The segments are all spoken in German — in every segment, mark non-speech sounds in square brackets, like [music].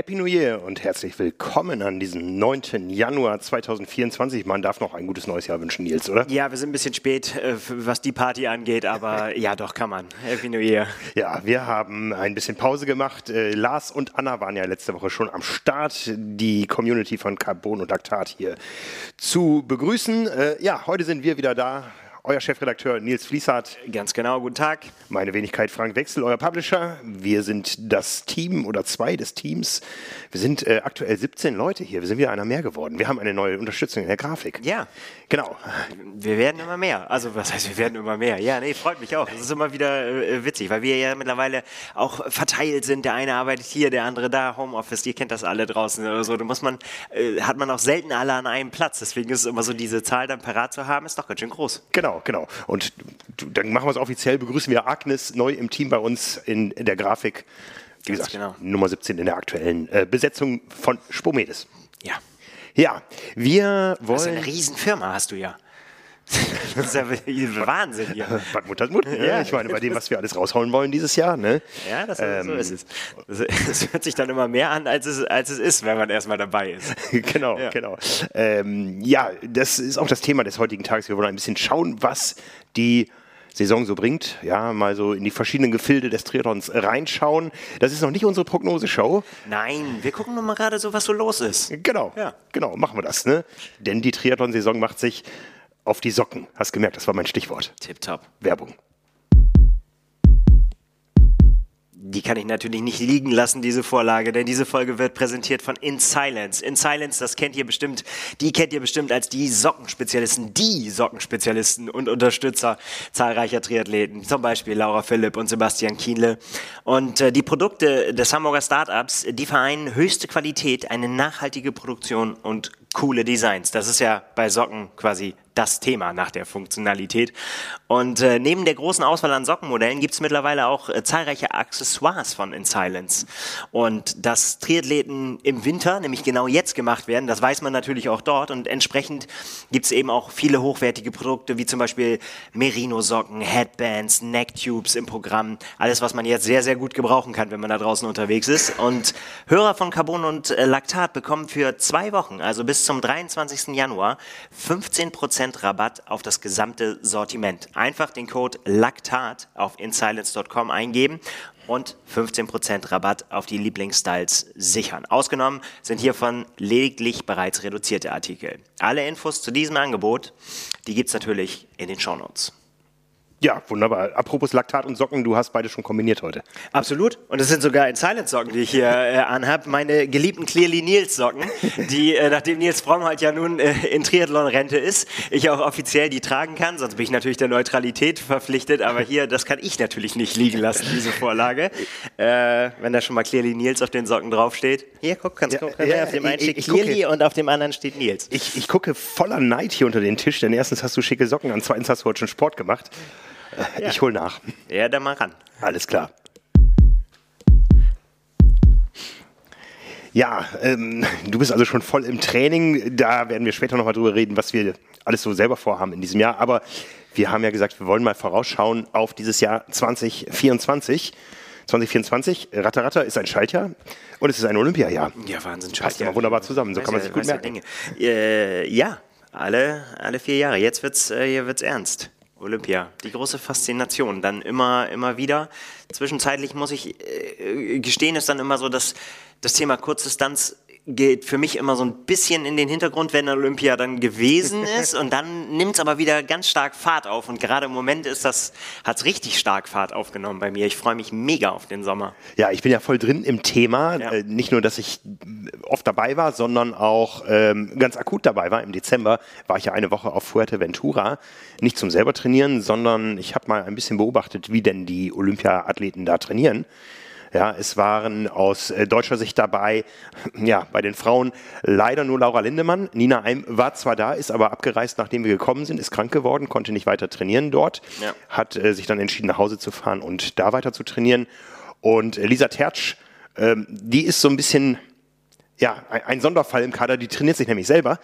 Happy New Year und herzlich willkommen an diesem 9. Januar 2024. Man darf noch ein gutes neues Jahr wünschen, Nils, oder? Ja, wir sind ein bisschen spät, äh, was die Party angeht, aber [laughs] ja, doch, kann man. Happy New Year. Ja, wir haben ein bisschen Pause gemacht. Äh, Lars und Anna waren ja letzte Woche schon am Start, die Community von Carbon und Laktat hier zu begrüßen. Äh, ja, heute sind wir wieder da euer Chefredakteur Nils Fließhardt. Ganz genau, guten Tag. Meine Wenigkeit Frank Wechsel, euer Publisher. Wir sind das Team oder zwei des Teams. Wir sind äh, aktuell 17 Leute hier. Wir sind wieder einer mehr geworden. Wir haben eine neue Unterstützung in der Grafik. Ja. Genau. Wir werden immer mehr. Also, was heißt, wir werden immer mehr? Ja, nee, freut mich auch. Das ist immer wieder äh, witzig, weil wir ja mittlerweile auch verteilt sind. Der eine arbeitet hier, der andere da, Homeoffice. Ihr kennt das alle draußen oder so. Da muss man, äh, hat man auch selten alle an einem Platz. Deswegen ist es immer so, diese Zahl dann parat zu haben, ist doch ganz schön groß. Genau. Genau, genau. Und dann machen wir es offiziell, begrüßen wir Agnes neu im Team bei uns in, in der Grafik. Wie gesagt, genau. Nummer 17 in der aktuellen äh, Besetzung von Spomedes. Ja. Ja, wir wollen. Das ist eine Riesenfirma, hast du ja. [laughs] Das ist ja Wahnsinn hier. Was Mut hat Mut. Ja, ja, ich meine, bei dem, was wir alles raushauen wollen dieses Jahr. Ne? Ja, das, ähm, so ist es. Es hört sich dann immer mehr an, als es, als es ist, wenn man erstmal dabei ist. [laughs] genau, ja. genau. Ähm, ja, das ist auch das Thema des heutigen Tages. Wir wollen ein bisschen schauen, was die Saison so bringt. Ja, mal so in die verschiedenen Gefilde des Triathlons reinschauen. Das ist noch nicht unsere Prognoseshow. Nein, wir gucken nur mal gerade so, was so los ist. Genau, ja. genau, machen wir das. Ne? Denn die Triathlon-Saison macht sich auf die Socken. Hast gemerkt, das war mein Stichwort. Tipptopp. Werbung. Die kann ich natürlich nicht liegen lassen, diese Vorlage, denn diese Folge wird präsentiert von In Silence. In Silence, das kennt ihr bestimmt, die kennt ihr bestimmt als die Sockenspezialisten, die Sockenspezialisten und Unterstützer zahlreicher Triathleten, zum Beispiel Laura Philipp und Sebastian Kienle. Und äh, die Produkte des Hamburger Startups, die vereinen höchste Qualität, eine nachhaltige Produktion und coole Designs. Das ist ja bei Socken quasi das Thema nach der Funktionalität. Und äh, neben der großen Auswahl an Sockenmodellen gibt es mittlerweile auch äh, zahlreiche Accessoires von In Silence. Und dass Triathleten im Winter, nämlich genau jetzt gemacht werden, das weiß man natürlich auch dort. Und entsprechend gibt es eben auch viele hochwertige Produkte, wie zum Beispiel Merino-Socken, Headbands, Necktubes im Programm. Alles, was man jetzt sehr, sehr gut gebrauchen kann, wenn man da draußen unterwegs ist. Und Hörer von Carbon und äh, Laktat bekommen für zwei Wochen, also bis zum 23. Januar, 15 Prozent Rabatt auf das gesamte Sortiment. Einfach den Code LACTAT auf insilence.com eingeben und 15% Rabatt auf die Lieblingsstyles sichern. Ausgenommen sind hiervon lediglich bereits reduzierte Artikel. Alle Infos zu diesem Angebot, die gibt es natürlich in den Shownotes. Ja, wunderbar. Apropos Laktat und Socken, du hast beide schon kombiniert heute. Absolut. Und es sind sogar in Silent Socken, die ich hier äh, anhabe. Meine geliebten Clearly Nils Socken, die, äh, nachdem Nils Fromm halt ja nun äh, in Triathlon-Rente ist, ich auch offiziell die tragen kann. Sonst bin ich natürlich der Neutralität verpflichtet. Aber hier, das kann ich natürlich nicht liegen lassen, diese Vorlage. Äh, wenn da schon mal Clearly Nils auf den Socken draufsteht. Hier, guck, kannst ja, gucken. Ja, auf dem einen steht Clearly und auf dem anderen steht Nils. Ich, ich gucke voller Neid hier unter den Tisch, denn erstens hast du schicke Socken an, zweitens hast du heute schon Sport gemacht. Ja. Ich hol nach. Ja, dann mal ran. Alles klar. Ja, ähm, du bist also schon voll im Training. Da werden wir später nochmal drüber reden, was wir alles so selber vorhaben in diesem Jahr. Aber wir haben ja gesagt, wir wollen mal vorausschauen auf dieses Jahr 2024. 2024, Ratter Ratter ist ein Schaltjahr und es ist ein Olympiajahr. Ja, Wahnsinn. Passt immer wunderbar zusammen, so kann man sich gut merken. Äh, ja, alle, alle vier Jahre. Jetzt wird's, äh, hier wird's ernst. Olympia, die große Faszination, dann immer, immer wieder. Zwischenzeitlich muss ich äh, gestehen, ist dann immer so, dass das Thema Kurzdistanz geht für mich immer so ein bisschen in den Hintergrund, wenn Olympia dann gewesen [laughs] ist und dann nimmt es aber wieder ganz stark Fahrt auf und gerade im Moment ist das, hat es richtig stark Fahrt aufgenommen bei mir. Ich freue mich mega auf den Sommer. Ja, ich bin ja voll drin im Thema. Ja. Äh, nicht nur, dass ich oft dabei war, sondern auch ähm, ganz akut dabei war. Im Dezember war ich ja eine Woche auf Fuerteventura. Nicht zum selber trainieren, sondern ich habe mal ein bisschen beobachtet, wie denn die Olympia-Athleten da trainieren. Ja, es waren aus äh, deutscher Sicht dabei, ja, bei den Frauen leider nur Laura Lindemann. Nina Eim war zwar da, ist aber abgereist, nachdem wir gekommen sind, ist krank geworden, konnte nicht weiter trainieren dort, ja. hat äh, sich dann entschieden, nach Hause zu fahren und da weiter zu trainieren. Und äh, Lisa Tertsch, ähm, die ist so ein bisschen ja, ein, ein Sonderfall im Kader, die trainiert sich nämlich selber.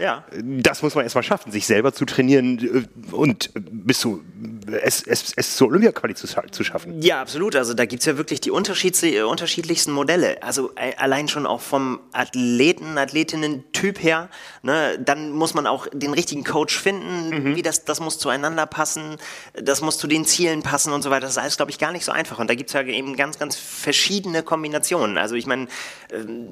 Ja. Das muss man erstmal schaffen, sich selber zu trainieren äh, und bis zu es, es, es zur Olympia-Quali zu, zu, schaffen. Ja, absolut. Also da gibt es ja wirklich die unterschiedlichsten Modelle. Also äh, allein schon auch vom Athleten, Athletinnen-Typ her. Ne? Dann muss man auch den richtigen Coach finden. Mhm. Wie das, das muss zueinander passen. Das muss zu den Zielen passen und so weiter. Das ist alles, glaube ich, gar nicht so einfach. Und da gibt es ja eben ganz, ganz verschiedene Kombinationen. Also ich meine, ähm,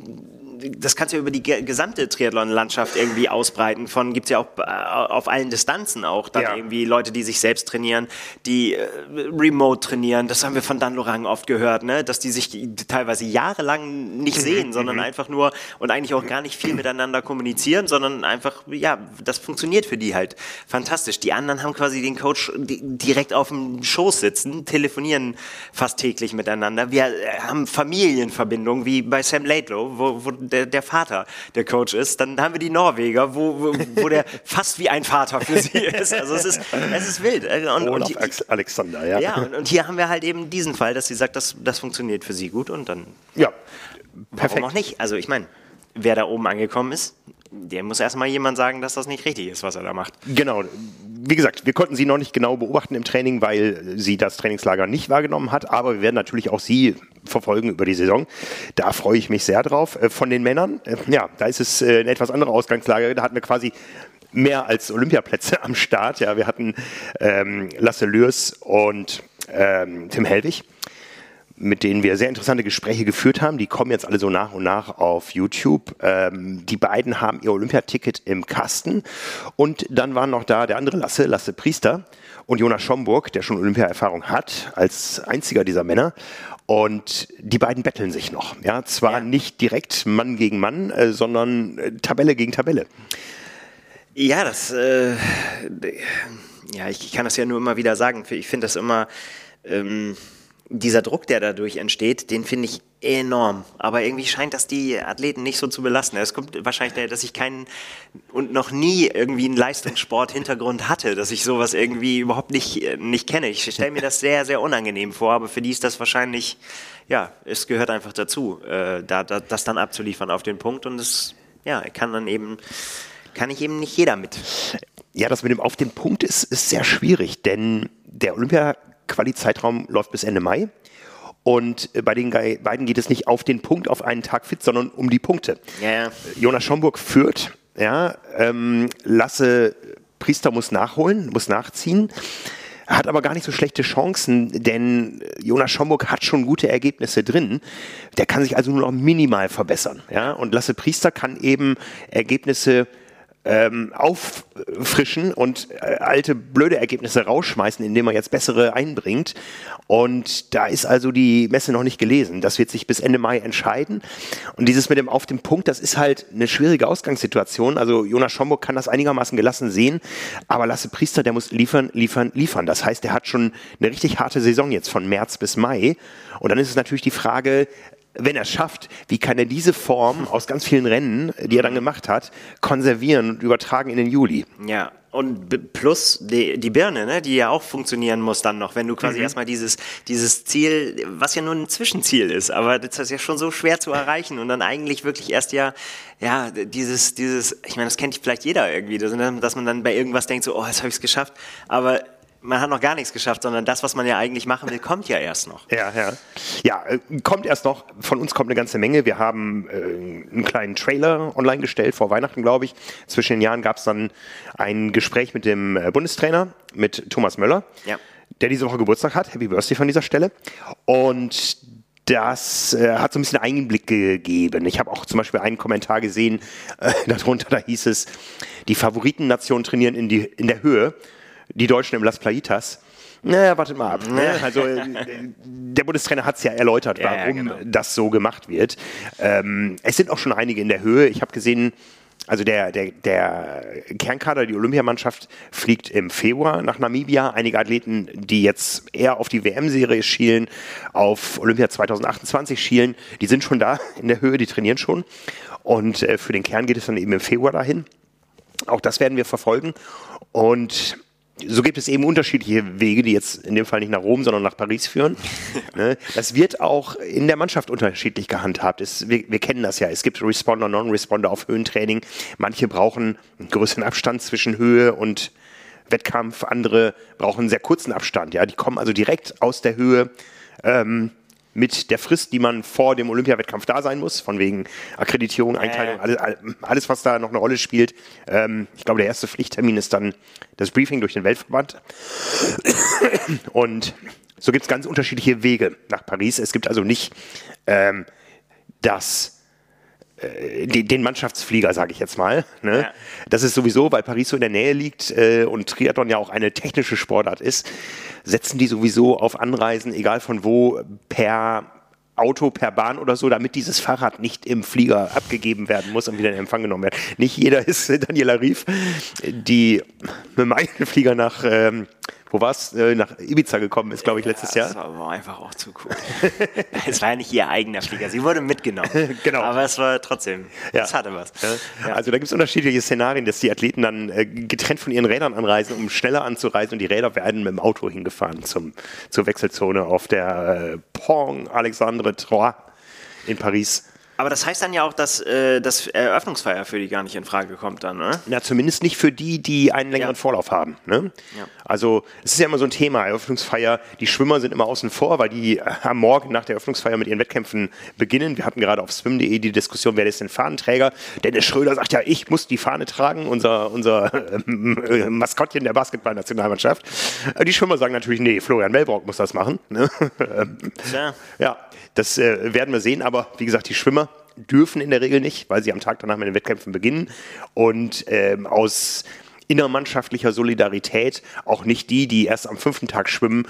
das kannst du ja über die gesamte Triathlon-Landschaft irgendwie ausbreiten. Von gibt es ja auch äh, auf allen Distanzen auch dann ja. irgendwie Leute, die sich selbst trainieren, die äh, remote trainieren. Das haben wir von Dan Lorang oft gehört, ne? dass die sich teilweise jahrelang nicht mhm, sehen, sondern mhm. einfach nur und eigentlich auch gar nicht viel miteinander kommunizieren, sondern einfach, ja, das funktioniert für die halt fantastisch. Die anderen haben quasi den Coach direkt auf dem Schoß sitzen, telefonieren fast täglich miteinander. Wir äh, haben Familienverbindungen wie bei Sam Laidlow, wo, wo der, der Vater der Coach ist. Dann haben wir die Norweger, wo, wo, wo der fast wie ein Vater für sie ist. Also es ist, es ist wild. Und, Olaf und Alexander, ja. Ja, und, und, hier haben wir halt eben diesen Fall, dass sie sagt, das, das funktioniert für sie gut und dann. Ja, perfekt. Warum auch nicht? Also ich meine, wer da oben angekommen ist, der muss erstmal jemand sagen, dass das nicht richtig ist, was er da macht. Genau. Wie gesagt, wir konnten sie noch nicht genau beobachten im Training, weil sie das Trainingslager nicht wahrgenommen hat, aber wir werden natürlich auch sie verfolgen über die Saison. Da freue ich mich sehr drauf. Äh, von den Männern, äh, ja, da ist es äh, eine etwas andere Ausgangslage. Da hatten wir quasi mehr als Olympiaplätze [laughs] am Start. Ja, wir hatten ähm, Lasse Lürs und ähm, Tim Helwig mit denen wir sehr interessante Gespräche geführt haben. Die kommen jetzt alle so nach und nach auf YouTube. Ähm, die beiden haben ihr Olympiaticket im Kasten. Und dann waren noch da der andere Lasse, Lasse Priester und Jonas Schomburg, der schon Olympiaerfahrung hat, als einziger dieser Männer. Und die beiden betteln sich noch. Ja, zwar ja. nicht direkt Mann gegen Mann, äh, sondern äh, Tabelle gegen Tabelle. Ja, das, äh, ja, ich kann das ja nur immer wieder sagen. Ich finde das immer, ähm, dieser Druck, der dadurch entsteht, den finde ich enorm. Aber irgendwie scheint das die Athleten nicht so zu belasten. Es kommt wahrscheinlich daher, dass ich keinen und noch nie irgendwie einen Leistungssport-Hintergrund hatte, dass ich sowas irgendwie überhaupt nicht, nicht kenne. Ich stelle mir das sehr, sehr unangenehm vor, aber für die ist das wahrscheinlich, ja, es gehört einfach dazu, äh, da, da, das dann abzuliefern auf den Punkt und es, ja, kann dann eben, kann ich eben nicht jeder mit. Ja, das mit dem auf den Punkt ist, ist sehr schwierig, denn der Olympia Quali-Zeitraum läuft bis Ende Mai. Und äh, bei den beiden geht es nicht auf den Punkt, auf einen Tag fit, sondern um die Punkte. Ja, ja. Jonas Schomburg führt, ja, ähm, Lasse Priester muss nachholen, muss nachziehen. Hat aber gar nicht so schlechte Chancen, denn Jonas Schomburg hat schon gute Ergebnisse drin. Der kann sich also nur noch minimal verbessern. Ja? Und Lasse Priester kann eben Ergebnisse ähm, auffrischen und äh, alte blöde Ergebnisse rausschmeißen, indem man jetzt bessere einbringt. Und da ist also die Messe noch nicht gelesen. Das wird sich bis Ende Mai entscheiden. Und dieses mit dem auf dem Punkt, das ist halt eine schwierige Ausgangssituation. Also Jonas Schomburg kann das einigermaßen gelassen sehen, aber Lasse Priester, der muss liefern, liefern, liefern. Das heißt, der hat schon eine richtig harte Saison jetzt von März bis Mai. Und dann ist es natürlich die Frage, wenn er es schafft, wie kann er diese Form aus ganz vielen Rennen, die er dann gemacht hat, konservieren und übertragen in den Juli? Ja, und plus die, die Birne, ne, die ja auch funktionieren muss dann noch, wenn du quasi mhm. erstmal dieses, dieses Ziel, was ja nur ein Zwischenziel ist, aber das ist ja schon so schwer zu erreichen und dann eigentlich wirklich erst ja, ja, dieses, dieses, ich meine, das kennt vielleicht jeder irgendwie, dass man dann bei irgendwas denkt, so, oh, jetzt habe ich es geschafft, aber man hat noch gar nichts geschafft, sondern das, was man ja eigentlich machen will, kommt ja erst noch. Ja, ja. Ja, äh, kommt erst noch. Von uns kommt eine ganze Menge. Wir haben äh, einen kleinen Trailer online gestellt, vor Weihnachten, glaube ich. Zwischen den Jahren gab es dann ein Gespräch mit dem äh, Bundestrainer, mit Thomas Möller, ja. der diese Woche Geburtstag hat. Happy Birthday von dieser Stelle. Und das äh, hat so ein bisschen Einblick gegeben. Ich habe auch zum Beispiel einen Kommentar gesehen, äh, [laughs] darunter, da hieß es, die Favoritennationen trainieren in, die, in der Höhe die Deutschen im Las Playitas. Naja, wartet mal ab. Ne? Also äh, der Bundestrainer hat es ja erläutert, warum ja, genau. das so gemacht wird. Ähm, es sind auch schon einige in der Höhe. Ich habe gesehen, also der, der, der Kernkader, die Olympiamannschaft, fliegt im Februar nach Namibia. Einige Athleten, die jetzt eher auf die WM-Serie schielen, auf Olympia 2028 schielen, die sind schon da in der Höhe, die trainieren schon. Und äh, für den Kern geht es dann eben im Februar dahin. Auch das werden wir verfolgen. Und so gibt es eben unterschiedliche Wege, die jetzt in dem Fall nicht nach Rom, sondern nach Paris führen. [laughs] Ne? das wird auch in der Mannschaft unterschiedlich gehandhabt. Es, wir, wir, kennen das ja. Es gibt Responder, Non-Responder auf Höhentraining. Manche brauchen einen größeren Abstand zwischen Höhe und Wettkampf. Andere brauchen einen sehr kurzen Abstand. Ja, die kommen also direkt aus der Höhe. Ähm, mit der Frist, die man vor dem Olympiawettkampf da sein muss, von wegen Akkreditierung, Einteilung, alles, alles was da noch eine Rolle spielt. Ähm, ich glaube, der erste Pflichttermin ist dann das Briefing durch den Weltverband. [coughs] Und so gibt es ganz unterschiedliche Wege nach Paris. Es gibt also nicht ähm, das den Mannschaftsflieger, sage ich jetzt mal. Ne? Ja. Das ist sowieso, weil Paris so in der Nähe liegt äh, und Triathlon ja auch eine technische Sportart ist, setzen die sowieso auf Anreisen, egal von wo, per Auto, per Bahn oder so, damit dieses Fahrrad nicht im Flieger abgegeben werden muss und wieder in Empfang genommen wird. Nicht jeder [laughs] ist Daniela Rief, die mit dem eigenen Flieger nach ähm, wo war es, äh, nach Ibiza gekommen ist, glaube ich, letztes ja, Jahr. Das war einfach auch zu cool. [laughs] es war ja nicht ihr eigener Flieger, sie wurde mitgenommen. [laughs] genau. Aber es war trotzdem, ja. es hatte was. Ja. Also da gibt es unterschiedliche Szenarien, dass die Athleten dann äh, getrennt von ihren Rädern anreisen, um schneller anzureisen und die Räder werden mit dem Auto hingefahren zum, zur Wechselzone auf der äh, Pont Alexandre Trois in Paris. Aber das heißt dann ja auch, dass äh, das Eröffnungsfeier für die gar nicht in Frage kommt dann, ne? Na, zumindest nicht für die, die einen längeren ja. Vorlauf haben. Ne? Ja. Also es ist ja immer so ein Thema, Eröffnungsfeier, die Schwimmer sind immer außen vor, weil die am Morgen nach der Eröffnungsfeier mit ihren Wettkämpfen beginnen. Wir hatten gerade auf swim.de die Diskussion, wer ist denn Fahnenträger? Dennis Schröder sagt ja, ich muss die Fahne tragen, unser, unser [laughs] äh, Maskottchen der Basketballnationalmannschaft. Äh, die Schwimmer sagen natürlich, nee, Florian Wellbrock muss das machen. Ne? [laughs] ja. ja, das äh, werden wir sehen, aber wie gesagt, die Schwimmer dürfen in der Regel nicht, weil sie am Tag danach mit den Wettkämpfen beginnen und ähm, aus innermannschaftlicher Solidarität auch nicht die, die erst am fünften Tag schwimmen,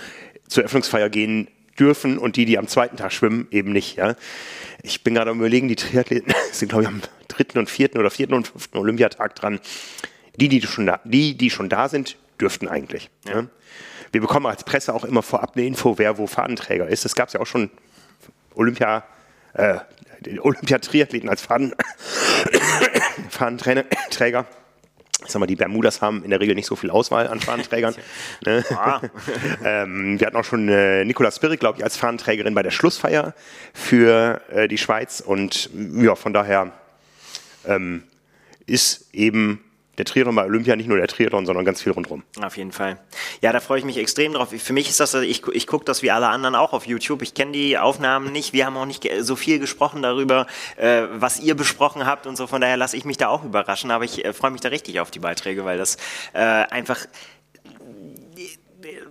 zur Öffnungsfeier gehen dürfen und die, die am zweiten Tag schwimmen, eben nicht. Ja. Ich bin gerade am überlegen, die Triathleten [laughs] sind, glaube ich, am dritten und vierten oder vierten und fünften Olympiatag dran. Die, die schon da, die, die schon da sind, dürften eigentlich. Ja. Wir bekommen als Presse auch immer vorab eine Info, wer wo Fahnenträger ist. Das gab es ja auch schon Olympia, äh, Olympiatriathleten als Fahnen, [coughs] Fahnenträger. [coughs] Ich sag mal, die Bermudas haben in der Regel nicht so viel Auswahl an Fahnenträgern. [laughs] ne? ah. [laughs] ähm, wir hatten auch schon äh, Nicola Spirik, glaube ich, als Fahnenträgerin bei der Schlussfeier für äh, die Schweiz. Und ja, von daher ähm, ist eben der Triathlon bei Olympia nicht nur der Triathlon, sondern ganz viel rundherum. Auf jeden Fall. Ja, da freue ich mich extrem drauf. Für mich ist das, ich, ich gucke das wie alle anderen auch auf YouTube. Ich kenne die Aufnahmen nicht. Wir haben auch nicht so viel gesprochen darüber, äh, was ihr besprochen habt und so. Von daher lasse ich mich da auch überraschen. Aber ich äh, freue mich da richtig auf die Beiträge, weil das äh, einfach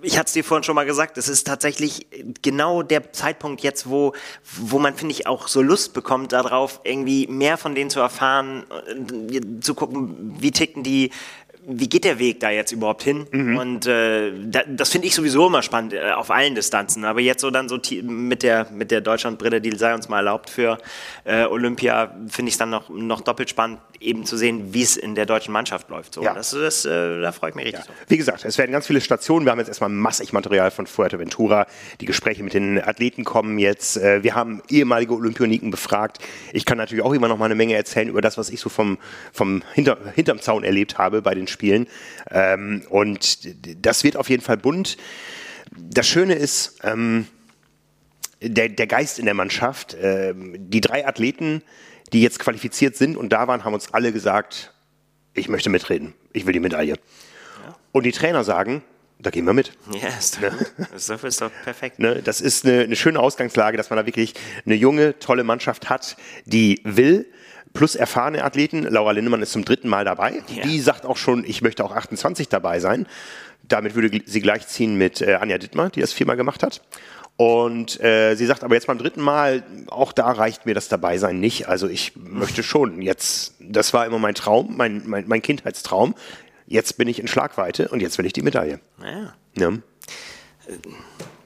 ich hatte es dir vorhin schon mal gesagt, es ist tatsächlich genau der Zeitpunkt jetzt, wo, wo man, finde ich, auch so Lust bekommt darauf, irgendwie mehr von denen zu erfahren, äh, zu gucken, wie ticken die, wie geht der Weg da jetzt überhaupt hin? Mhm. Und äh, da, das finde ich sowieso immer spannend äh, auf allen Distanzen. Aber jetzt so dann so mit der mit der Deutschlandbrille, die sei uns mal erlaubt für äh, Olympia, finde ich es dann noch noch doppelt spannend, eben zu sehen, wie es in der deutschen Mannschaft läuft. So, ja. das, das äh, da freue ich mich richtig. Ja. Wie gesagt, es werden ganz viele Stationen. Wir haben jetzt erstmal massig Material von Fuerteventura. Die Gespräche mit den Athleten kommen jetzt. Äh, wir haben ehemalige Olympioniken befragt. Ich kann natürlich auch immer noch mal eine Menge erzählen über das, was ich so vom vom hinter, hinterm Zaun erlebt habe bei den Spielen spielen. Ähm, und das wird auf jeden Fall bunt. Das Schöne ist, ähm, der, der, Geist in der Mannschaft. Äh, die drei Athleten, die jetzt qualifiziert sind und da waren, haben uns alle gesagt, ich möchte mitreden, ich will die Medaille. Ja. Und die Trainer sagen, da gehen wir mit. Ja, ist doch, ne? [laughs] ist doch, ist doch perfekt. Ne? Das ist eine, eine, schöne Ausgangslage, dass man da wirklich eine junge, tolle Mannschaft hat, die will, plus erfahrene Athleten. Laura Lindemann ist zum dritten Mal dabei. Ja. Die sagt auch schon, ich möchte auch 28 dabei sein. Damit würde sie gleichziehen mit äh, Anja Dittmar, die das viermal gemacht hat. Und äh, sie sagt aber jetzt beim dritten Mal, auch da reicht mir das Dabeisein nicht. Also ich möchte schon jetzt, das war immer mein Traum, mein, mein, mein Kindheitstraum. Jetzt bin ich in Schlagweite und jetzt will ich die Medaille. Ja. ja.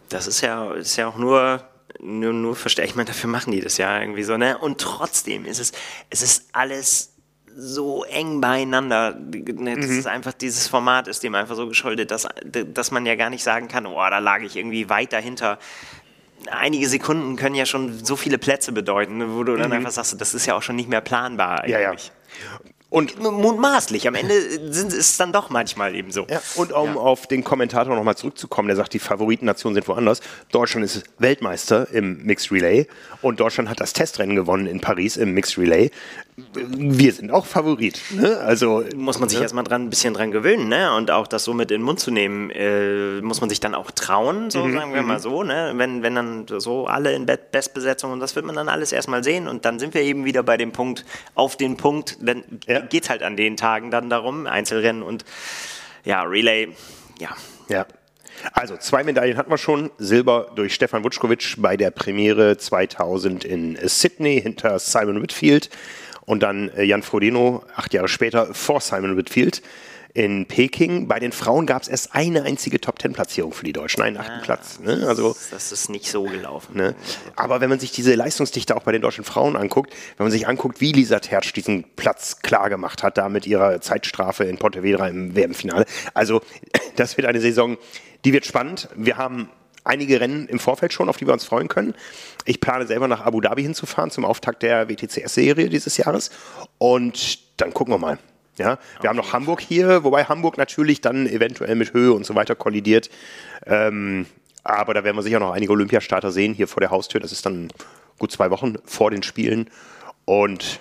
Das ist ja, ist ja auch nur nur, nur verstehe ich meine, dafür machen die das ja irgendwie so, ne? Und trotzdem ist es, es ist alles so eng beieinander. Ne, das mhm. ist einfach, dieses Format ist dem einfach so geschuldet, dass, dass man ja gar nicht sagen kann, oh, da lag ich irgendwie weit dahinter. Einige Sekunden können ja schon so viele Plätze bedeuten, wo du dann mhm. einfach sagst, das ist ja auch schon nicht mehr planbar eigentlich. Ja, ja. Und mutmaßlich. Am Ende sind, ist es dann doch manchmal eben so. Ja, und um ja. auf den Kommentator nochmal zurückzukommen, der sagt, die Favoritennationen sind woanders. Deutschland ist Weltmeister im Mixed Relay und Deutschland hat das Testrennen gewonnen in Paris im Mixed Relay. Wir sind auch Favorit. Ne? Also muss man sich ne? erstmal dran ein bisschen dran gewöhnen, ne? Und auch das so mit in den Mund zu nehmen, äh, muss man sich dann auch trauen, so mhm, sagen wir mal mhm. so, ne? Wenn, wenn dann so alle in Bestbesetzung und das wird man dann alles erstmal sehen und dann sind wir eben wieder bei dem Punkt, auf den Punkt, dann ja. geht es halt an den Tagen dann darum, Einzelrennen und ja, Relay, ja. Ja. Also zwei Medaillen hatten wir schon. Silber durch Stefan Wutschkowitsch bei der Premiere 2000 in Sydney hinter Simon Whitfield und dann äh, Jan Frodeno acht Jahre später vor Simon Whitfield in Peking. Bei den Frauen gab es erst eine einzige Top-10-Platzierung für die Deutschen, einen achten ah, Platz. Ne? Also, das ist nicht so gelaufen. Ne? Aber wenn man sich diese Leistungsdichte auch bei den deutschen Frauen anguckt, wenn man sich anguckt, wie Lisa Tertsch diesen Platz klar gemacht hat, da mit ihrer Zeitstrafe in Pontevedra im WM-Finale. Also [clears throat] das wird eine Saison, die wird spannend. Wir haben einige Rennen im Vorfeld schon, auf die wir uns freuen können. Ich plane selber nach Abu Dhabi hinzufahren zum Auftakt der WTCS-Serie dieses Jahres. Und dann gucken wir mal. Ja, wir haben noch Hamburg hier, wobei Hamburg natürlich dann eventuell mit Höhe und so weiter kollidiert. Ähm, aber da werden wir sicher noch einige Olympiastarter sehen hier vor der Haustür. Das ist dann gut zwei Wochen vor den Spielen. Und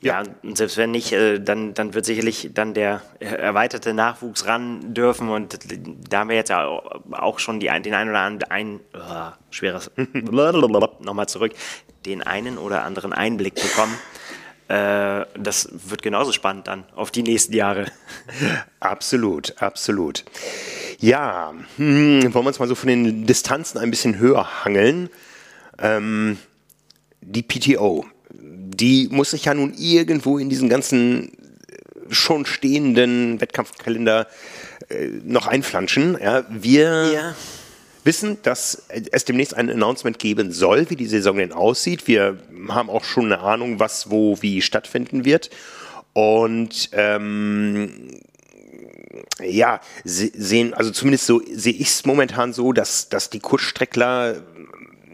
ja, und selbst wenn nicht, äh, dann, dann wird sicherlich dann der erweiterte Nachwuchs ran dürfen. Und da haben wir jetzt ja auch schon die, den einen oder anderen, ein, oh, schweres, [laughs] nochmal zurück, den einen oder anderen Einblick bekommen. Äh, das wird genauso spannend dann auf die nächsten Jahre. [laughs] Absolut, absolut. Ja, hm, wollen wir uns mal so von den Distanzen ein bisschen höher hangeln. Ähm, die PTO, die muss sich ja nun irgendwo in diesen ganzen äh, schon stehenden Wettkampfkalender äh, noch einflanschen. Ja, wir ja wissen, dass es demnächst ein Announcement geben soll, wie die Saison denn aussieht. Wir haben auch schon eine Ahnung, was wo wie stattfinden wird. Und ähm, ja, sehen, also zumindest so sehe ich es momentan so, dass, dass die Kurzstreckler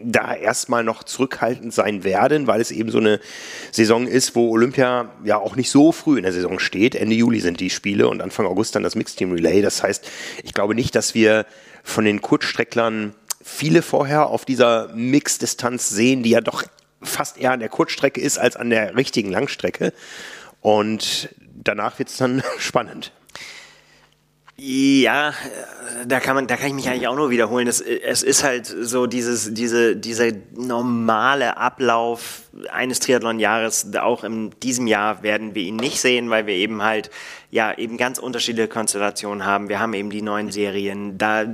da erstmal noch zurückhaltend sein werden, weil es eben so eine Saison ist, wo Olympia ja auch nicht so früh in der Saison steht. Ende Juli sind die Spiele und Anfang August dann das Mixed Team Relay. Das heißt, ich glaube nicht, dass wir von den Kurzstrecklern viele vorher auf dieser Mixdistanz sehen, die ja doch fast eher an der Kurzstrecke ist als an der richtigen Langstrecke. Und danach wird es dann [laughs] spannend. Ja, da kann man, da kann ich mich eigentlich auch nur wiederholen. Es, es ist halt so dieses, diese, dieser normale Ablauf eines Triathlon-Jahres. Auch in diesem Jahr werden wir ihn nicht sehen, weil wir eben halt ja eben ganz unterschiedliche Konstellationen haben. Wir haben eben die neuen Serien. Da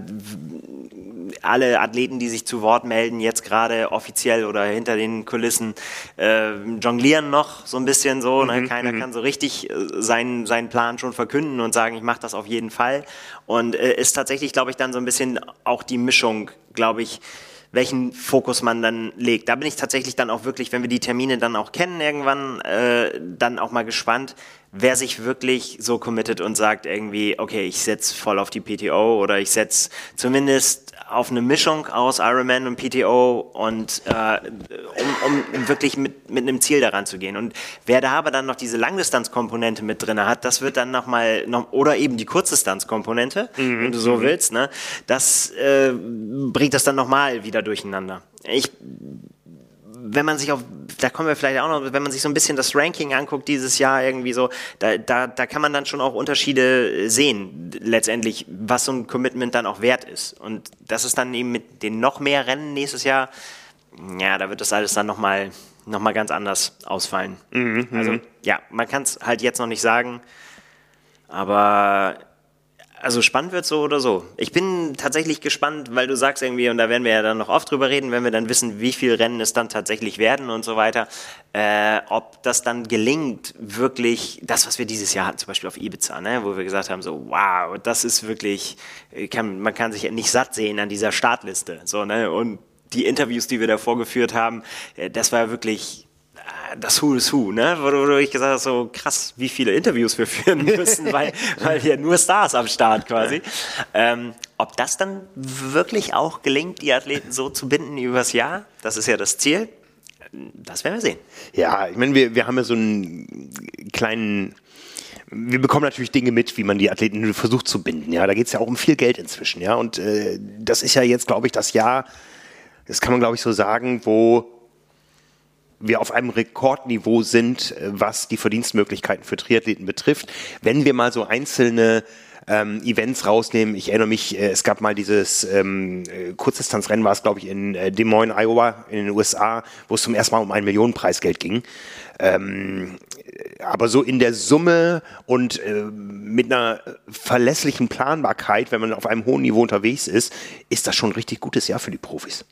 alle Athleten, die sich zu Wort melden, jetzt gerade offiziell oder hinter den Kulissen, äh, jonglieren noch so ein bisschen so. Ne? Mhm, Keiner mhm. kann so richtig äh, seinen, seinen Plan schon verkünden und sagen, ich mache das auf jeden Fall. Und äh, ist tatsächlich, glaube ich, dann so ein bisschen auch die Mischung, glaube ich, welchen Fokus man dann legt. Da bin ich tatsächlich dann auch wirklich, wenn wir die Termine dann auch kennen irgendwann, äh, dann auch mal gespannt, wer sich wirklich so committet und sagt irgendwie, okay, ich setze voll auf die PTO oder ich setze zumindest auf eine Mischung aus Ironman und PTO und äh, um, um wirklich mit, mit einem Ziel daran zu gehen. Und wer da aber dann noch diese Langdistanzkomponente mit drin hat, das wird dann nochmal, noch, oder eben die Kurzdistanzkomponente, mhm. wenn du so willst, ne, das äh, bringt das dann nochmal wieder durcheinander. Ich wenn man sich auf, da kommen wir vielleicht auch noch, wenn man sich so ein bisschen das Ranking anguckt dieses Jahr irgendwie so, da, da, da kann man dann schon auch Unterschiede sehen, letztendlich, was so ein Commitment dann auch wert ist. Und das ist dann eben mit den noch mehr Rennen nächstes Jahr, ja, da wird das alles dann nochmal noch mal ganz anders ausfallen. Mhm, also, mhm. ja, man kann es halt jetzt noch nicht sagen, aber also spannend wird so oder so. Ich bin tatsächlich gespannt, weil du sagst irgendwie, und da werden wir ja dann noch oft drüber reden, wenn wir dann wissen, wie viele Rennen es dann tatsächlich werden und so weiter, äh, ob das dann gelingt, wirklich das, was wir dieses Jahr hatten, zum Beispiel auf Ibiza, ne, wo wir gesagt haben, so wow, das ist wirklich, kann, man kann sich nicht satt sehen an dieser Startliste, so ne, und die Interviews, die wir da vorgeführt haben, äh, das war wirklich das Who is Who, ne? Wo, wo ich gesagt habe, so krass, wie viele Interviews wir [laughs] führen müssen, weil, weil hier nur Stars am Start quasi. Ähm, ob das dann wirklich auch gelingt, die Athleten so zu binden übers Jahr, das ist ja das Ziel. Das werden wir sehen. Ja, ich meine, wir, wir haben ja so ein kleinen wir bekommen natürlich Dinge mit, wie man die Athleten versucht zu binden. Ja, da geht es ja auch um viel Geld inzwischen. Ja, und äh, das ist ja jetzt, glaube ich, das Jahr, das kann man, glaube ich, so sagen, wo wir auf einem Rekordniveau sind, äh, was die Verdienstmöglichkeiten für Triathleten betrifft. Wenn wir mal so einzelne ähm, Events rausnehmen. Ich erinnere mich, äh, es gab mal dieses ähm, äh, Kurzdistanzrennen, war es glaube ich in äh, Des Moines, Iowa in den USA, wo es zum ersten Mal um ein Millionenpreisgeld ging. Ähm, aber so in der Summe und äh, mit einer verlässlichen Planbarkeit, wenn man auf einem hohen Niveau unterwegs ist, ist das schon ein richtig gutes Jahr für die Profis.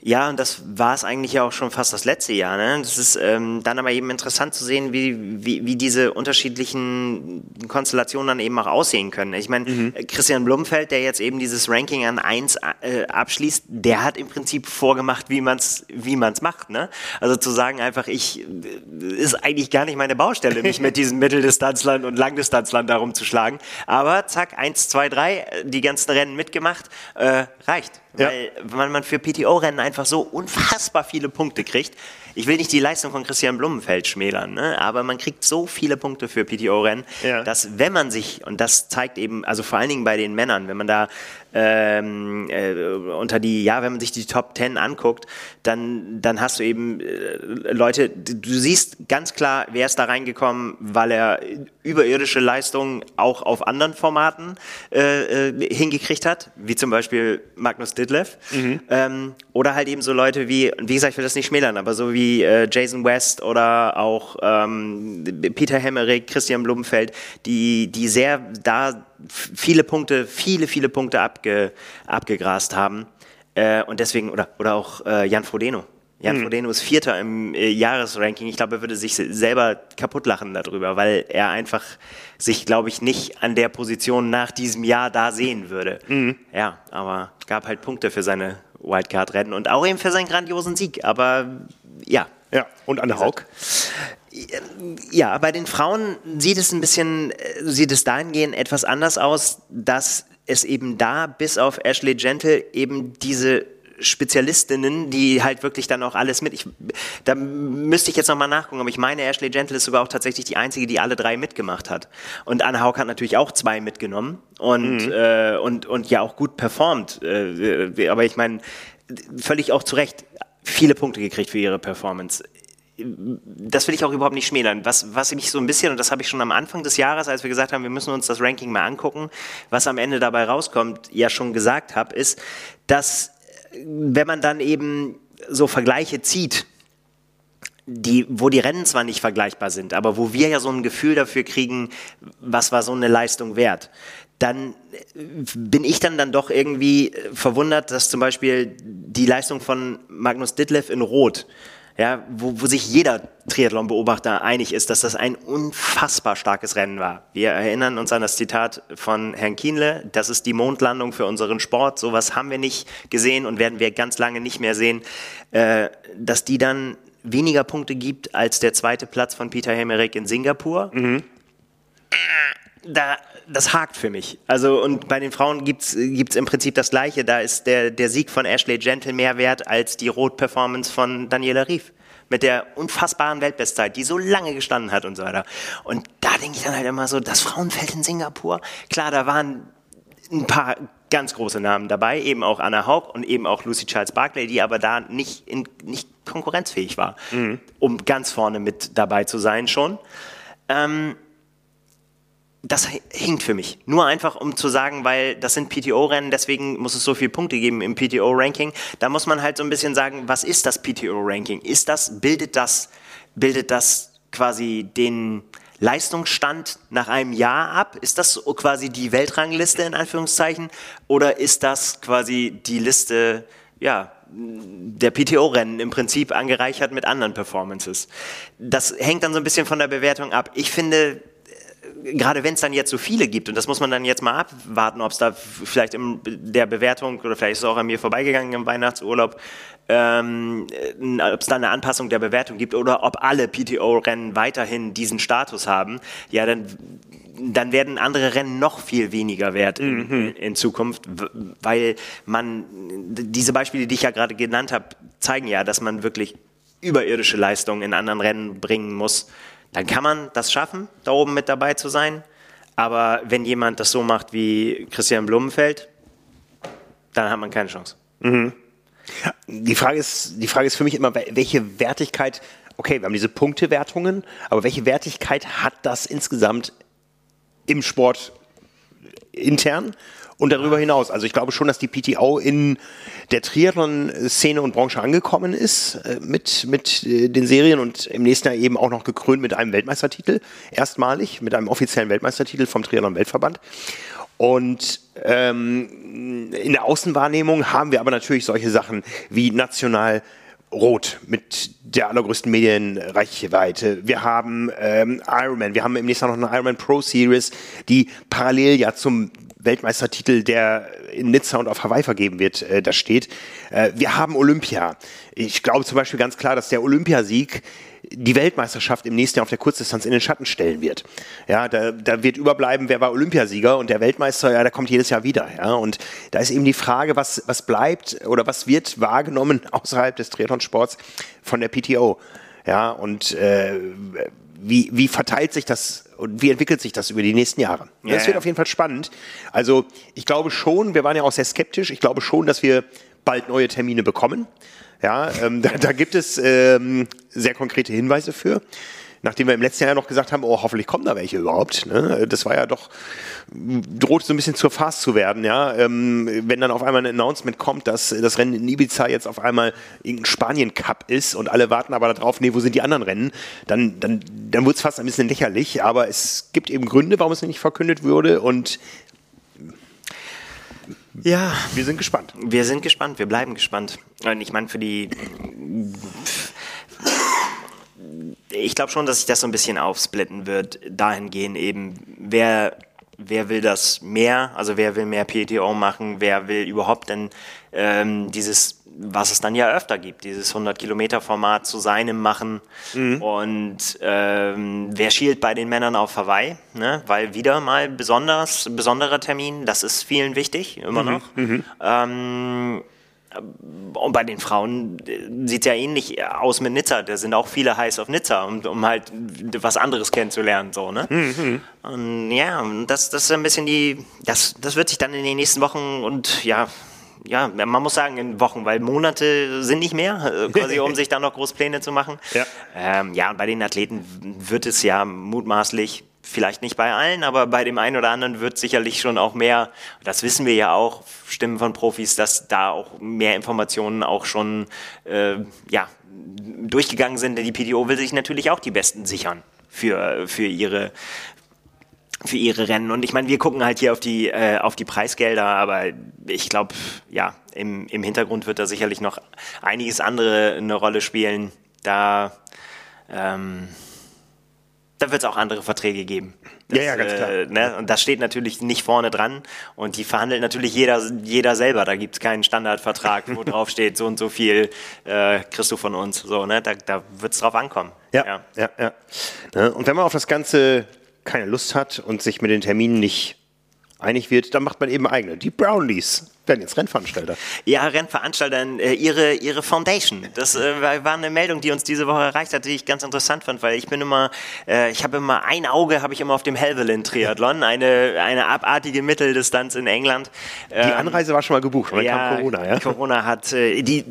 Ja, und das war es eigentlich ja auch schon fast das letzte Jahr. Ne? Das ist ähm, dann aber eben interessant zu sehen, wie, wie, wie diese unterschiedlichen Konstellationen dann eben auch aussehen können. Ich meine, mhm. Christian Blumfeld, der jetzt eben dieses Ranking an 1 äh, abschließt, der hat im Prinzip vorgemacht, wie man es wie man's macht. Ne? Also zu sagen einfach, ich äh, ist eigentlich gar nicht meine Baustelle, mich mit diesen [laughs] Mitteldistanzlern und Langdistanzlern darum zu schlagen. Aber zack, 1, 2, 3, die ganzen Rennen mitgemacht, äh, reicht. Ja. Weil man für PTO-Rennen einfach so unfassbar viele Punkte kriegt. Ich will nicht die Leistung von Christian Blumenfeld schmälern, ne? aber man kriegt so viele Punkte für PTO-Rennen, ja. dass wenn man sich, und das zeigt eben, also vor allen Dingen bei den Männern, wenn man da ähm, äh, unter die, ja, wenn man sich die Top Ten anguckt, dann, dann hast du eben äh, Leute, du siehst ganz klar, wer ist da reingekommen, weil er überirdische Leistungen auch auf anderen Formaten äh, äh, hingekriegt hat, wie zum Beispiel Magnus Ditlev. Mhm. Ähm, oder halt eben so Leute wie, wie gesagt, ich will das nicht schmälern, aber so wie äh, Jason West oder auch ähm, Peter Hemmerich, Christian Blumenfeld, die, die sehr da viele Punkte, viele, viele Punkte abge, abgegrast haben. Äh, und deswegen, oder, oder auch äh, Jan Frodeno. Jan hm. Frodeno ist Vierter im äh, Jahresranking. Ich glaube, er würde sich selber kaputt lachen darüber, weil er einfach sich, glaube ich, nicht an der Position nach diesem Jahr da sehen würde. Mhm. Ja, aber gab halt Punkte für seine Wildcard-Rennen und auch eben für seinen grandiosen Sieg. Aber ja. Ja, und Anne Haug? Ja, bei den Frauen sieht es ein bisschen, äh, sieht es dahingehend etwas anders aus, dass es eben da bis auf Ashley Gentle eben diese Spezialistinnen, die halt wirklich dann auch alles mit. Ich, da müsste ich jetzt nochmal nachgucken, aber ich meine, Ashley Gentle ist sogar auch tatsächlich die einzige, die alle drei mitgemacht hat. Und Anne Haug hat natürlich auch zwei mitgenommen und, mhm. äh, und, und ja auch gut performt. Äh, aber ich meine, völlig auch zu Recht viele Punkte gekriegt für ihre Performance das will ich auch überhaupt nicht schmälern. Was, was mich so ein bisschen, und das habe ich schon am Anfang des Jahres, als wir gesagt haben, wir müssen uns das Ranking mal angucken, was am Ende dabei rauskommt, ja schon gesagt habe, ist, dass wenn man dann eben so Vergleiche zieht, die, wo die Rennen zwar nicht vergleichbar sind, aber wo wir ja so ein Gefühl dafür kriegen, was war so eine Leistung wert, dann bin ich dann dann doch irgendwie verwundert, dass zum Beispiel die Leistung von Magnus Ditlev in Rot ja, wo, wo sich jeder Triathlon-Beobachter einig ist, dass das ein unfassbar starkes Rennen war. Wir erinnern uns an das Zitat von Herrn Kienle, das ist die Mondlandung für unseren Sport, sowas haben wir nicht gesehen und werden wir ganz lange nicht mehr sehen, äh, dass die dann weniger Punkte gibt als der zweite Platz von Peter Hemmerich in Singapur. Mhm. Da das hakt für mich. Also und bei den Frauen gibt's gibt's im Prinzip das Gleiche. Da ist der der Sieg von Ashley Gentle mehr wert als die Rot-Performance von Daniela Rief mit der unfassbaren Weltbestzeit, die so lange gestanden hat und so weiter. Und da denke ich dann halt immer so, das Frauenfeld in Singapur, klar, da waren ein paar ganz große Namen dabei, eben auch Anna Haug und eben auch Lucy Charles Barclay, die aber da nicht, in, nicht konkurrenzfähig war, mhm. um ganz vorne mit dabei zu sein schon. Ähm, das hinkt für mich. Nur einfach, um zu sagen, weil das sind PTO-Rennen, deswegen muss es so viele Punkte geben im PTO-Ranking. Da muss man halt so ein bisschen sagen, was ist das PTO-Ranking? Ist das, bildet das, bildet das quasi den Leistungsstand nach einem Jahr ab? Ist das quasi die Weltrangliste in Anführungszeichen? Oder ist das quasi die Liste, ja, der PTO-Rennen im Prinzip angereichert mit anderen Performances? Das hängt dann so ein bisschen von der Bewertung ab. Ich finde, gerade wenn es dann jetzt so viele gibt, und das muss man dann jetzt mal abwarten, ob es da vielleicht in der Bewertung, oder vielleicht ist es auch an mir vorbeigegangen im Weihnachtsurlaub, ähm, ob es da eine Anpassung der Bewertung gibt oder ob alle PTO-Rennen weiterhin diesen Status haben, ja, dann, dann werden andere Rennen noch viel weniger wert in, mhm. in Zukunft, weil man, diese Beispiele, die ich ja gerade genannt habe, zeigen ja, dass man wirklich überirdische Leistungen in anderen Rennen bringen muss, dann kann man das schaffen, da oben mit dabei zu sein. Aber wenn jemand das so macht wie Christian Blumenfeld, dann hat man keine Chance. Mhm. Die Frage ist, die Frage ist für mich immer, welche Wertigkeit, okay, wir haben diese Punktewertungen, aber welche Wertigkeit hat das insgesamt im Sport intern und darüber hinaus. Also ich glaube schon, dass die PTO in der Triathlon-Szene und Branche angekommen ist äh, mit, mit äh, den Serien und im nächsten Jahr eben auch noch gekrönt mit einem Weltmeistertitel, erstmalig mit einem offiziellen Weltmeistertitel vom Triathlon-Weltverband. Und ähm, in der Außenwahrnehmung haben wir aber natürlich solche Sachen wie national Rot mit der allergrößten Medienreichweite. Wir haben ähm, Ironman, wir haben im nächsten Jahr noch eine Ironman Pro Series, die parallel ja zum Weltmeistertitel, der in Nizza und auf Hawaii vergeben wird, äh, da steht. Äh, wir haben Olympia. Ich glaube zum Beispiel ganz klar, dass der Olympiasieg die Weltmeisterschaft im nächsten Jahr auf der Kurzdistanz in den Schatten stellen wird. Ja, da, da wird überbleiben, wer war Olympiasieger und der Weltmeister, ja, der kommt jedes Jahr wieder. Ja, und da ist eben die Frage, was, was bleibt oder was wird wahrgenommen [laughs] außerhalb des Triathlonsports von der PTO. Ja, und äh, wie, wie verteilt sich das und wie entwickelt sich das über die nächsten Jahre? Ja, das wird auf jeden Fall spannend. Also ich glaube schon, wir waren ja auch sehr skeptisch, ich glaube schon, dass wir bald neue Termine bekommen. Ja, ähm, [laughs] da, da, gibt es ähm, sehr konkrete Hinweise für. Nachdem wir im letzten Jahr noch gesagt haben, oh, hoffentlich kommen da welche überhaupt. Ne? Das war ja doch, droht so ein bisschen zur Farce zu werden, ja. Ähm, wenn dann auf einmal ein Announcement kommt, dass das Rennen in Ibiza jetzt auf einmal irgendein Spanien-Cup ist und alle warten aber darauf, nee, wo sind die anderen Rennen, dann, dann, dann wird es fast ein bisschen lächerlich. Aber es gibt eben Gründe, warum es nicht verkündet wurde und ja. Wir sind gespannt. Wir sind gespannt, wir bleiben gespannt. Und ich meine, für die. Ich glaube schon, dass sich das so ein bisschen aufsplitten wird, dahingehend eben, wer, wer will das mehr, also wer will mehr PTO machen, wer will überhaupt denn ähm, dieses was es dann ja öfter gibt, dieses 100-Kilometer-Format zu seinem machen. Mhm. Und ähm, wer schielt bei den Männern auf Hawaii? Ne? Weil wieder mal besonders, besonderer Termin, das ist vielen wichtig, immer mhm. noch. Mhm. Ähm, und bei den Frauen sieht es ja ähnlich aus mit Nizza. Da sind auch viele heiß auf Nizza, um, um halt was anderes kennenzulernen. So, ne? Mhm. Und ja, das, das ist ein bisschen die, das, das wird sich dann in den nächsten Wochen und ja, ja, man muss sagen in Wochen, weil Monate sind nicht mehr, äh, quasi um [laughs] sich da noch Großpläne zu machen. Ja. Ähm, ja, und bei den Athleten wird es ja mutmaßlich vielleicht nicht bei allen, aber bei dem einen oder anderen wird sicherlich schon auch mehr, das wissen wir ja auch, Stimmen von Profis, dass da auch mehr Informationen auch schon äh, ja, durchgegangen sind. Denn die PDO will sich natürlich auch die Besten sichern für, für ihre für ihre Rennen. Und ich meine, wir gucken halt hier auf die, äh, auf die Preisgelder, aber ich glaube, ja, im, im Hintergrund wird da sicherlich noch einiges andere eine Rolle spielen. Da, ähm, da wird es auch andere Verträge geben. Das, ja, ja, ganz klar. Äh, ne? Und das steht natürlich nicht vorne dran. Und die verhandelt natürlich jeder, jeder selber. Da gibt es keinen Standardvertrag, wo [laughs] drauf steht, so und so viel äh, kriegst du von uns. So, ne? Da, da wird es drauf ankommen. Ja, ja, ja. ja. Ne? Und wenn man auf das Ganze keine Lust hat und sich mit den Terminen nicht einig wird, dann macht man eben eigene. Die Brownlees werden jetzt Rennveranstalter. Ja, Rennveranstalter, äh, ihre, ihre Foundation. Das äh, war eine Meldung, die uns diese Woche erreicht hat, die ich ganz interessant fand, weil ich bin immer, äh, ich habe immer ein Auge, habe ich immer auf dem Helvellyn Triathlon, eine, eine abartige Mitteldistanz in England. Die ähm, Anreise war schon mal gebucht, weil ja, kam Corona, ja? Corona hat, äh, die,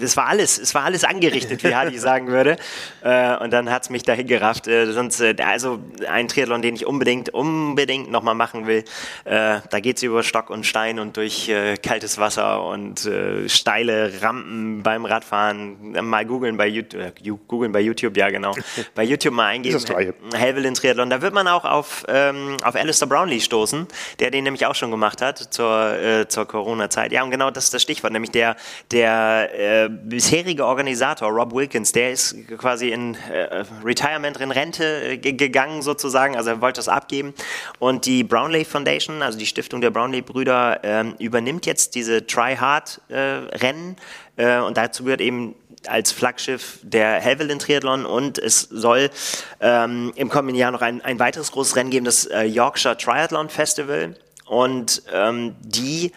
das war alles, es war alles angerichtet, wie Hadi [laughs] sagen würde. Äh, und dann hat es mich dahin gerafft. Äh, sonst, also ein Triathlon, den ich unbedingt, unbedingt nochmal machen will. Da geht es über Stock und Stein und durch äh, kaltes Wasser und äh, steile Rampen beim Radfahren. Mal googeln bei YouTube, äh, googeln bei YouTube, ja genau. [laughs] bei YouTube mal eingeben. Helvellyn Triathlon. Da wird man auch auf, ähm, auf Alistair Brownlee stoßen, der den nämlich auch schon gemacht hat zur, äh, zur Corona-Zeit. Ja, und genau das ist das Stichwort, nämlich der, der äh, bisherige Organisator, Rob Wilkins, der ist quasi in äh, Retirement, in Rente gegangen sozusagen, also er wollte das abgeben. Und die Brownlee Foundation, also die Stiftung der Brownlee-Brüder, ähm, übernimmt übernimmt jetzt diese Try-Hard-Rennen äh, und dazu gehört eben als Flaggschiff der Helvellyn Triathlon und es soll ähm, im kommenden Jahr noch ein, ein weiteres großes Rennen geben, das äh, Yorkshire Triathlon Festival. Und ähm, die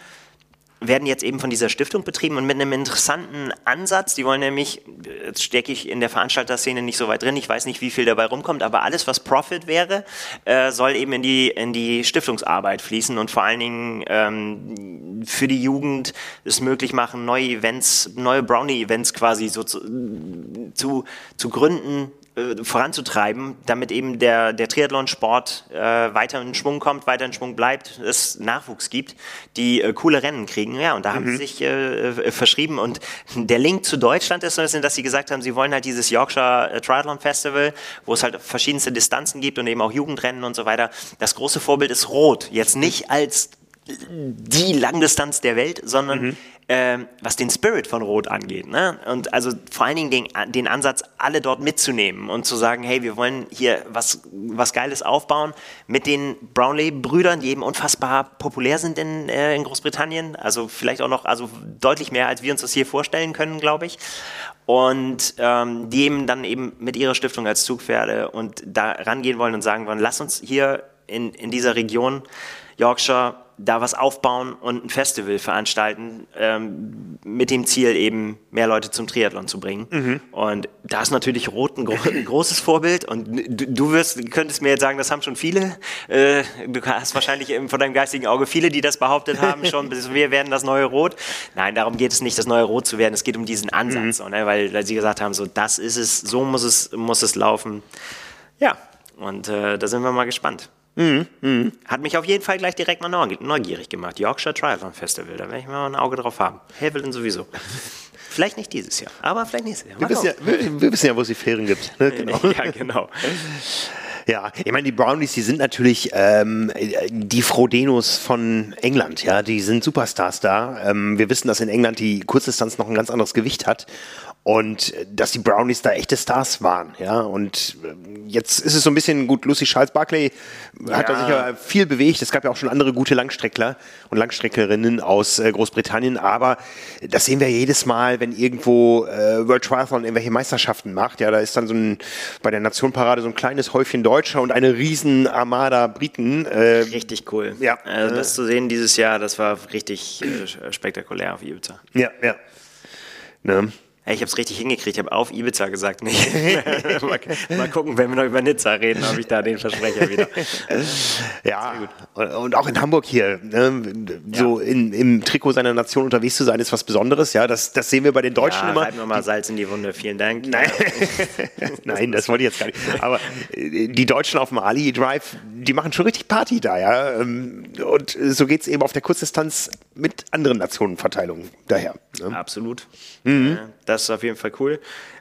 werden jetzt eben von dieser Stiftung betrieben und mit einem interessanten Ansatz. Die wollen nämlich, jetzt stecke ich in der Veranstalterszene nicht so weit drin, ich weiß nicht, wie viel dabei rumkommt, aber alles, was Profit wäre, äh, soll eben in die, in die Stiftungsarbeit fließen und vor allen Dingen ähm, für die Jugend es möglich machen, neue Events, neue Brownie-Events quasi so zu, zu, zu gründen, äh, voranzutreiben, damit eben der, der Triathlon-Sport äh, weiter in Schwung kommt, weiter in Schwung bleibt, es Nachwuchs gibt, die äh, coole Rennen kriegen. Ja, und da mhm. haben sie sich äh, äh, verschrieben. Und der Link zu Deutschland ist, dass sie gesagt haben, sie wollen halt dieses Yorkshire äh, Triathlon Festival, wo es halt verschiedenste Distanzen gibt und eben auch Jugendrennen und so weiter. Das große Vorbild ist Rot. Jetzt nicht als die Langdistanz der Welt, sondern mhm. ähm, was den Spirit von Rot angeht. Ne? Und also vor allen Dingen den, den Ansatz, alle dort mitzunehmen und zu sagen, hey, wir wollen hier was, was Geiles aufbauen mit den Brownlee-Brüdern, die eben unfassbar populär sind in, äh, in Großbritannien. Also vielleicht auch noch, also deutlich mehr, als wir uns das hier vorstellen können, glaube ich. Und ähm, die eben dann eben mit ihrer Stiftung als Zugpferde und da rangehen wollen und sagen wollen, lass uns hier in, in dieser Region Yorkshire da was aufbauen und ein Festival veranstalten, ähm, mit dem Ziel eben mehr Leute zum Triathlon zu bringen. Mhm. Und da ist natürlich Rot ein, gro ein großes Vorbild und du, du, wirst, könntest mir jetzt sagen, das haben schon viele. Äh, du hast wahrscheinlich eben von deinem geistigen Auge viele, die das behauptet haben schon, [laughs] wir werden das neue Rot. Nein, darum geht es nicht, das neue Rot zu werden. Es geht um diesen Ansatz, mhm. ne? weil, weil sie gesagt haben, so das ist es, so muss es, muss es laufen. Ja, und äh, da sind wir mal gespannt. Mhm, mh. Hat mich auf jeden Fall gleich direkt mal neugierig gemacht. Yorkshire Triathlon Festival, da werde ich mal ein Auge drauf haben. Havelin sowieso. [laughs] Vielleicht nicht dieses Jahr, aber vielleicht nächstes Jahr. Wir wissen, ja, wir, wir wissen, ja, wo es die Ferien gibt. Ne? [laughs] Genau. ja, genau. [laughs] Ja, ich meine, die Brownies, die sind natürlich ähm, die Frodenos von England, ja, die sind Superstars da. Ähm, wir wissen, dass in England die Kurzdistanz noch ein ganz anderes Gewicht hat und äh, dass die Brownies da echte Stars waren, ja. Und äh, jetzt ist es so ein bisschen gut. Lucy Charles Barclay ja. hat da sicher viel bewegt. Es gab ja auch schon andere gute Langstreckler und Langstrecklerinnen aus äh, Großbritannien, aber das sehen wir jedes Mal, wenn irgendwo äh, World Triathlon irgendwelche Meisterschaften macht. Ja, da ist dann so ein bei der Nationparade so ein kleines Häufchen Deutscher und eine riesen Armada Briten. Äh, richtig cool. Ja, also das zu sehen dieses Jahr, das war richtig äh, spektakulär auf Ibiza. Ja, ja. Ne? Ja, ich habe es richtig hingekriegt. Ich habe auf Ibiza gesagt. Nicht. [laughs] mal, mal, gucken, wenn wir noch über Nizza reden, habe ich da den Versprecher wieder. [laughs] ja, und auch in Hamburg hier, ne, so ja. in, im Trikot seiner Nation unterwegs zu sein, ist was Besonderes. Ja, das, das sehen wir bei den Deutschen ja, immer. Wir mal Salz in die Wunde. Vielen Dank. [laughs] Nein, Nein das wollte ich jetzt gar nicht. Aber äh, die Deutschen auf dem Ali Drive, die machen schon richtig Party da. Ja, ähm, und so geht es eben auf der Kurzdistanz mit anderen Nationenverteilungen daher. Ne? Absolut. Mhm. Das ist auf jeden Fall cool.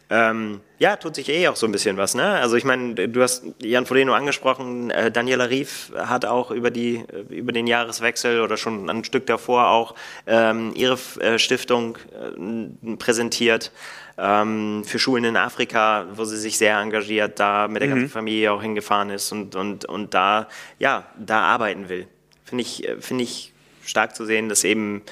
Ähm, ja, tut sich eh auch so ein bisschen was, ne? Also ich meine, du hast Jan Frodeno angesprochen, äh, Daniela Rief hat auch über die äh, über den Jahreswechsel oder schon ein Stück davor auch ähm, ihre äh, Stiftung äh, präsentiert ähm, für Schulen in Afrika, wo sie sich sehr engagiert, da mit der ganzen mhm. Familie auch hingefahren ist und und und da ja da arbeiten will. Finde ich äh, finde ich stark zu sehen, dass eben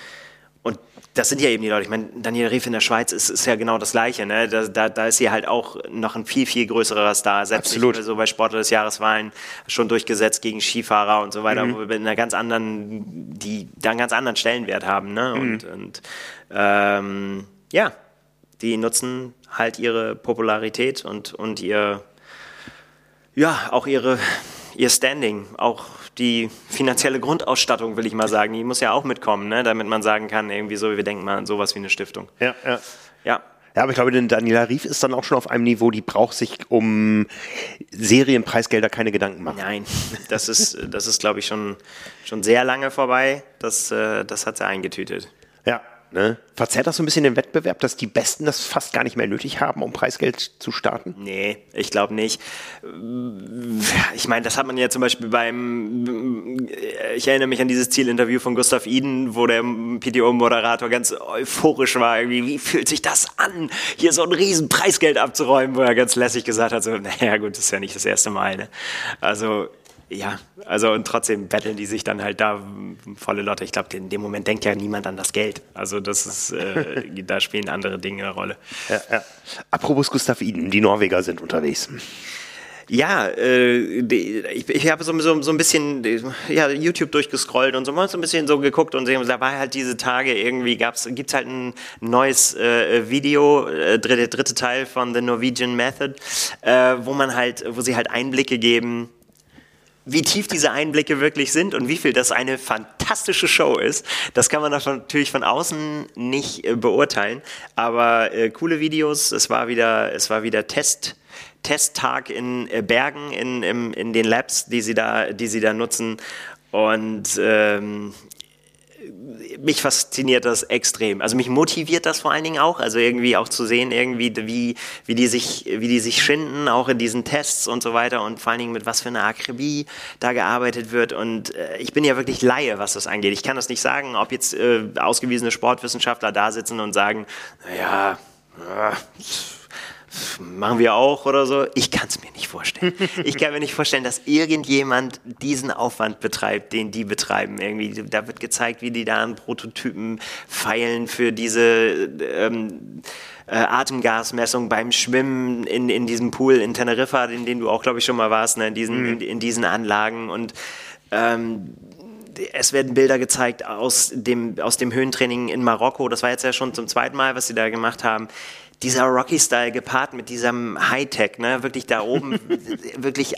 und das sind ja eben die Leute. Ich meine, Daniel Rief in der Schweiz ist, ist ja genau das Gleiche. Ne? Da, da, da ist sie halt auch noch ein viel, viel größerer Star. Selbst Absolut. so bei Sportler des Jahreswahlen schon durchgesetzt gegen Skifahrer und so weiter, mhm. wo wir in einer ganz anderen, die da einen ganz anderen Stellenwert haben. Ne? Mhm. Und, und ähm, ja, die nutzen halt ihre Popularität und, und ihr, ja, auch ihre, ihr Standing, auch die finanzielle Grundausstattung, will ich mal sagen, die muss ja auch mitkommen, ne? damit man sagen kann, irgendwie so, wir denken mal an sowas wie eine Stiftung. Ja, ja. Ja. Ja, aber ich glaube, denn Daniela Rief ist dann auch schon auf einem Niveau, die braucht sich um Serienpreisgelder keine Gedanken machen. Nein, das ist, das ist glaube ich, schon, schon sehr lange vorbei. Das, äh, das hat sie eingetütet. Ja, Ne? Verzerrt das so ein bisschen den Wettbewerb, dass die Besten das fast gar nicht mehr nötig haben, um Preisgeld zu starten? Nee, ich glaube nicht. Ich meine, das hat man ja zum Beispiel beim, ich erinnere mich an dieses Zielinterview von Gustav Iden, wo der PTO-Moderator ganz euphorisch war. Irgendwie, wie fühlt sich das an, hier so ein riesen Preisgeld abzuräumen, wo er ganz lässig gesagt hat, so, naja gut, das ist ja nicht das erste Mal. Ne? Also ja, also und trotzdem betteln die sich dann halt da volle Lotte. Ich glaube, in dem Moment denkt ja niemand an das Geld. Also das ist, äh, [laughs] da spielen andere Dinge eine Rolle. Ja, ja. Apropos Gustav Iden, die Norweger sind unterwegs. Ja, äh, ich, ich habe so, so, so ein bisschen ja, YouTube durchgescrollt und so mal so ein bisschen so geguckt und da war halt diese Tage irgendwie, gab's, gibt's halt ein neues äh, Video, äh, der dritte Teil von The Norwegian Method, äh, wo man halt, wo sie halt Einblicke geben wie tief diese Einblicke wirklich sind und wie viel das eine fantastische Show ist, das kann man natürlich von außen nicht äh, beurteilen. Aber äh, coole Videos, es war wieder, es war wieder Test. Testtag in äh, Bergen, in, in, in den Labs, die sie da, die sie da nutzen. Und ähm, mich fasziniert das extrem. Also mich motiviert das vor allen Dingen auch, also irgendwie auch zu sehen, irgendwie wie, wie die sich, wie die sich schinden, auch in diesen Tests und so weiter und vor allen Dingen mit was für einer Akribie da gearbeitet wird. Und äh, ich bin ja wirklich Laie, was das angeht. Ich kann das nicht sagen, ob jetzt äh, ausgewiesene Sportwissenschaftler da sitzen und sagen, naja, äh, machen wir auch oder so. Ich kann es mir nicht vorstellen. [laughs] Ich kann mir nicht vorstellen, dass irgendjemand diesen Aufwand betreibt, den die betreiben. Irgendwie, da wird gezeigt, wie die da an Prototypen feilen für diese ähm, äh, Atemgasmessung beim Schwimmen in, in diesem Pool in Teneriffa, in dem du auch, glaube ich, schon mal warst, ne? in, diesen, mhm. in, in, diesen Anlagen und ähm, es werden Bilder gezeigt aus dem, aus dem Höhentraining in Marokko. Das war jetzt ja schon zum zweiten Mal, was sie da gemacht haben dieser Rocky-Style gepaart mit diesem Hightech, ne, wirklich da oben, [laughs] wirklich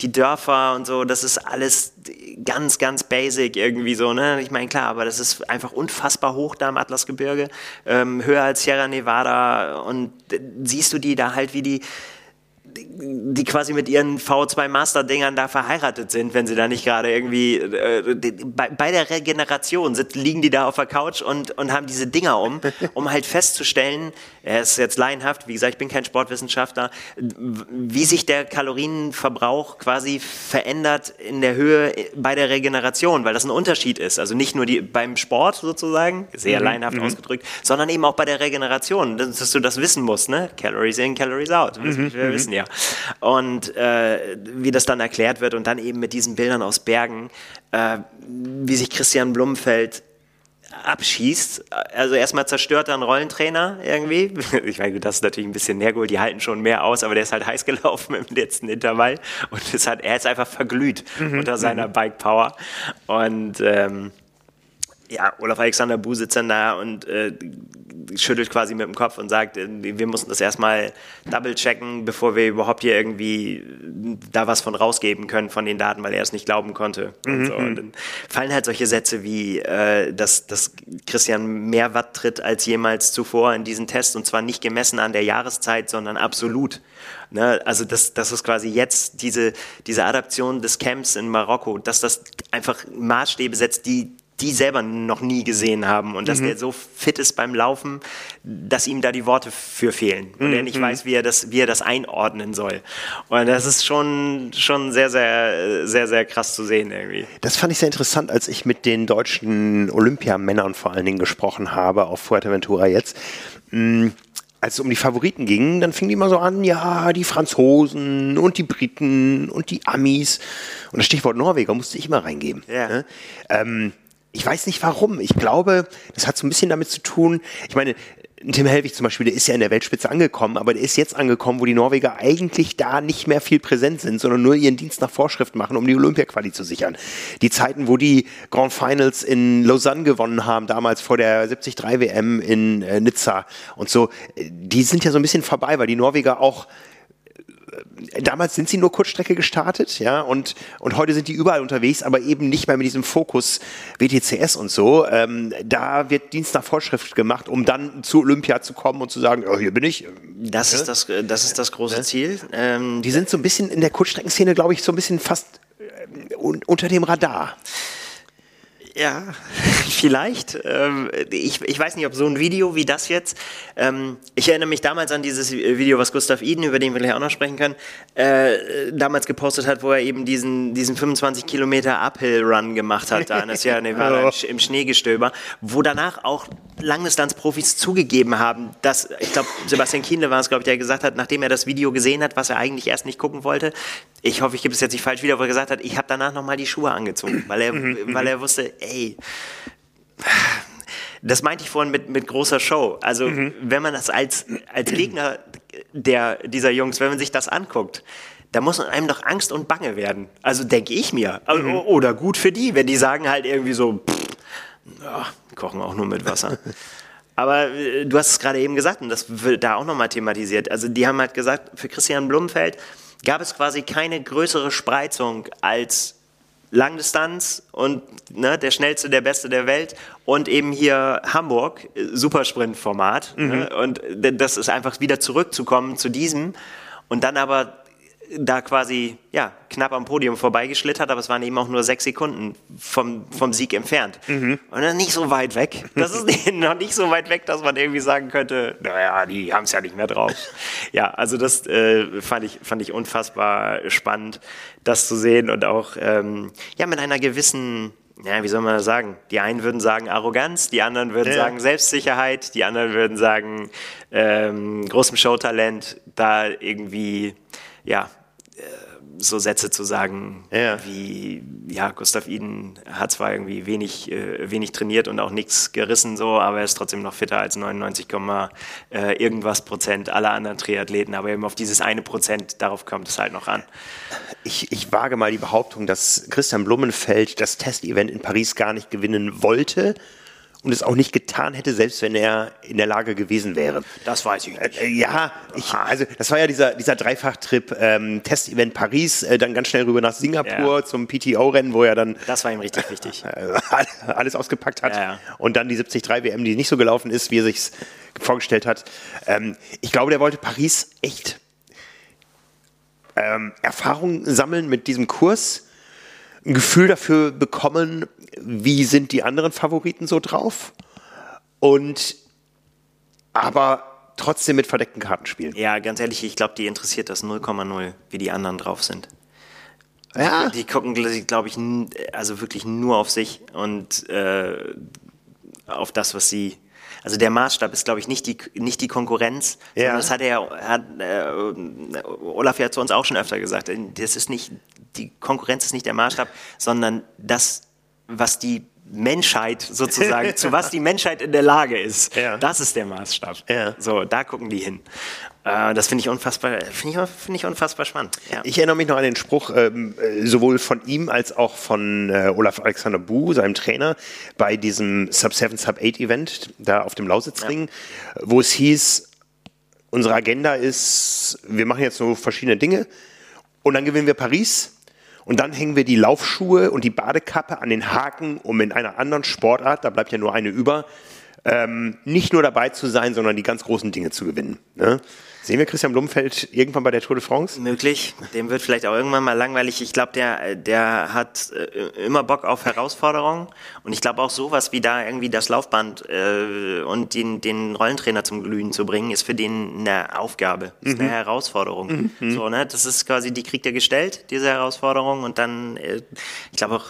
die Dörfer und so, das ist alles ganz, ganz basic irgendwie so, ne, ich meine, klar, aber das ist einfach unfassbar hoch da im Atlasgebirge, ähm, höher als Sierra Nevada und siehst du die da halt, wie die, die quasi mit ihren V2 Master-Dingern da verheiratet sind, wenn sie da nicht gerade irgendwie äh, bei, bei, der Regeneration sind, liegen die da auf der Couch und, und haben diese Dinger um, um halt festzustellen, er ist jetzt laienhaft, wie gesagt, ich bin kein Sportwissenschaftler, wie sich der Kalorienverbrauch quasi verändert in der Höhe bei der Regeneration, weil das ein Unterschied ist. Also nicht nur die, beim Sport sozusagen, sehr mhm. laienhaft mhm. ausgedrückt, sondern eben auch bei der Regeneration, dass, dass, du das wissen musst, ne? Calories in, Calories out. Mhm. Wir wissen ja. Und äh, wie das dann erklärt wird und dann eben mit diesen Bildern aus Bergen, äh, wie sich Christian Blumfeld abschießt. Also erstmal zerstört er einen Rollentrainer irgendwie. [laughs] Ich meine, das ist natürlich ein bisschen hergeholt, die halten schon mehr aus, aber der ist halt [laughs] heiß gelaufen im letzten Intervall und ist halt, er ist einfach verglüht mhm. unter seiner mhm. Bike Power. Und ähm, ja, Olaf Alexander Bu sitzt dann da und äh, schüttelt quasi mit dem Kopf und sagt, äh, wir mussten das erstmal double checken, bevor wir überhaupt hier irgendwie da was von rausgeben können von den Daten, weil er es nicht glauben konnte. Mhm. Und, so. und, dann fallen halt solche Sätze wie, äh, dass, dass Christian mehr Watt tritt als jemals zuvor in diesen Test und zwar nicht gemessen an der Jahreszeit, sondern absolut. Ne? Also das, das ist quasi jetzt diese, diese Adaption des Camps in Marokko, dass das einfach Maßstäbe setzt, die die selber noch nie gesehen haben und dass mhm. der so fit ist beim Laufen, dass ihm da die Worte für fehlen und mhm. er nicht mhm. weiß, wie er das, wie er das einordnen soll. Und das ist schon, schon sehr, sehr, sehr, sehr krass zu sehen irgendwie. Das fand ich sehr interessant, als ich mit den deutschen Olympiamännern vor allen Dingen gesprochen habe auf Fuerteventura jetzt. Mhm als es um die Favoriten ging, dann fing die immer so an, ja, die Franzosen und die Briten und die Amis. Und das Stichwort Norweger musste ich immer reingeben. Ja. Ne? Ähm, ich weiß nicht warum. Ich glaube, das hat so ein bisschen damit zu tun. Ich meine, Tim Helwig zum Beispiel, der ist ja in der Weltspitze angekommen, aber der ist jetzt angekommen, wo die Norweger eigentlich da nicht mehr viel präsent sind, sondern nur ihren Dienst nach Vorschrift machen, um die Olympia-Quali zu sichern. Die Zeiten, wo die Grand Finals in Lausanne gewonnen haben, damals vor der 73 WM in äh, Nizza und so, die sind ja so ein bisschen vorbei, weil die Norweger auch damals sind sie nur Kurzstrecke gestartet, ja, und, und heute sind die überall unterwegs, aber eben nicht mehr mit diesem Fokus WTCS und so. Ähm, da wird Dienst nach Vorschrift gemacht, um dann zu Olympia zu kommen und zu sagen, oh, hier bin ich. Das, ja? ist, das, das ist das große ja? Ziel. Ähm, die sind so ein bisschen in der Kurzstreckenszene, glaube ich, so ein bisschen fast äh, unter dem Radar. Ja, vielleicht. Ähm, ich, ich weiß nicht, ob so ein Video wie das jetzt. Ähm, ich erinnere mich damals an dieses Video, was Gustav Iden, über den wir gleich auch noch sprechen können, äh, damals gepostet hat, wo er eben diesen, diesen 25 Kilometer Uphill-Run gemacht hat, da in das Jahr Nevada [laughs] im Schneegestöber, wo danach auch Langdistanz-Profis zugegeben haben, dass, ich glaube, Sebastian Kienle war es, glaube ich, der gesagt hat, nachdem er das Video gesehen hat, was er eigentlich erst nicht gucken wollte, ich hoffe, ich gebe es jetzt nicht falsch wieder, wo er gesagt hat, ich habe danach nochmal die Schuhe angezogen, weil er, [laughs] mhm, weil er wusste, ey, das meinte ich vorhin mit, mit großer Show. Also, mhm. wenn man das als, als Gegner der, dieser Jungs, wenn man sich das anguckt, da muss einem doch Angst und Bange werden. Also denke ich mir. Mhm. Oder gut für die, wenn die sagen halt irgendwie so, pff, ja, kochen auch nur mit Wasser. [laughs] Aber äh, du hast es gerade eben gesagt und das wird da auch nochmal thematisiert. Also die haben halt gesagt, für Christian Blumenfeld gab es quasi keine größere Spreizung als Langdistanz und ne, der schnellste, der beste der Welt und eben hier Hamburg, Supersprint-Format. Ne? Mhm. Ne? Und das ist einfach wieder zurückzukommen zu diesem und dann aber da quasi ja, knapp am Podium vorbeigeschlittert, aber es waren eben auch nur sechs Sekunden vom, vom Sieg entfernt. Mhm. Und dann nicht so weit weg. Das ist [laughs] noch nicht so weit weg, dass man irgendwie sagen könnte, naja, die haben es ja nicht mehr drauf. [laughs] ja, also das äh, fand, ich, fand ich unfassbar spannend, das zu sehen und auch ähm, ja, mit einer gewissen ja, wie soll man das sagen? Die einen würden sagen Arroganz, die anderen würden ja. sagen Selbstsicherheit, die anderen würden sagen ähm, großem Showtalent, da irgendwie, ja, so Sätze zu sagen, ja. wie, ja, Gustav Iden hat zwar irgendwie wenig, äh, wenig trainiert und auch nichts gerissen, so, aber er ist trotzdem noch fitter als 99, äh, irgendwas Prozent aller anderen Triathleten, aber eben auf dieses eine Prozent, darauf kommt es halt noch an. Ich, ich wage mal die Behauptung, dass Christian Blumenfeld das Testevent in Paris gar nicht gewinnen wollte, und es auch nicht getan hätte, selbst wenn er in der Lage gewesen wäre. Das weiß ich nicht. Äh, ja, ich, also das war ja dieser, dieser Dreifachtrip, ähm, Testevent Paris, äh, dann ganz schnell rüber nach Singapur ja. zum PTO-Rennen, wo er dann... Das war ihm richtig wichtig. [laughs] alles ausgepackt hat. Ja, ja. Und dann die 73 WM, die nicht so gelaufen ist, wie er sich vorgestellt hat. Ähm, ich glaube, der wollte Paris echt ähm, Erfahrung sammeln mit diesem Kurs ein Gefühl dafür bekommen, wie sind die anderen Favoriten so drauf und aber trotzdem mit verdeckten Karten spielen. Ja, ganz ehrlich, ich glaube, die interessiert das 0,0, wie die anderen drauf sind. Ja. Die gucken, glaube ich, also wirklich nur auf sich und äh, auf das, was sie. Also der Maßstab ist, glaube ich, nicht die, nicht die Konkurrenz. Ja. Das hat er, hat, äh, Olaf ja zu uns auch schon öfter gesagt. Das ist nicht, die Konkurrenz ist nicht der Maßstab, sondern das was die Menschheit sozusagen, zu was die Menschheit in der Lage ist. Ja. Das ist der Maßstab. Ja. So, da gucken die hin. Äh, das finde ich unfassbar, finde ich, find ich unfassbar spannend. Ja. Ich erinnere mich noch an den Spruch, ähm, äh, sowohl von ihm als auch von äh, Olaf Alexander Bu, seinem Trainer, bei diesem Sub 7, Sub 8 Event, da auf dem Lausitzring, wo es hieß, unsere Agenda ist, wir machen jetzt so verschiedene Dinge und dann gewinnen wir Paris und dann hängen wir die Laufschuhe und die Badekappe an den Haken, um in einer anderen Sportart, da bleibt ja nur eine über, ähm, nicht nur dabei zu sein, sondern die ganz großen Dinge zu gewinnen. Ne? Sehen wir Christian Blumfeld irgendwann bei der Tour de France? Möglich. Dem wird vielleicht auch irgendwann mal langweilig. Ich glaube, der, der hat äh, immer Bock auf Herausforderungen. Und ich glaube auch sowas wie da irgendwie das Laufband äh, und den, den Rollentrainer zum Glühen zu bringen, ist für den eine Aufgabe, ist mhm. eine Herausforderung. Mhm. So, ne? Das ist quasi, die kriegt er gestellt, diese Herausforderung. Und dann, äh, ich glaube auch,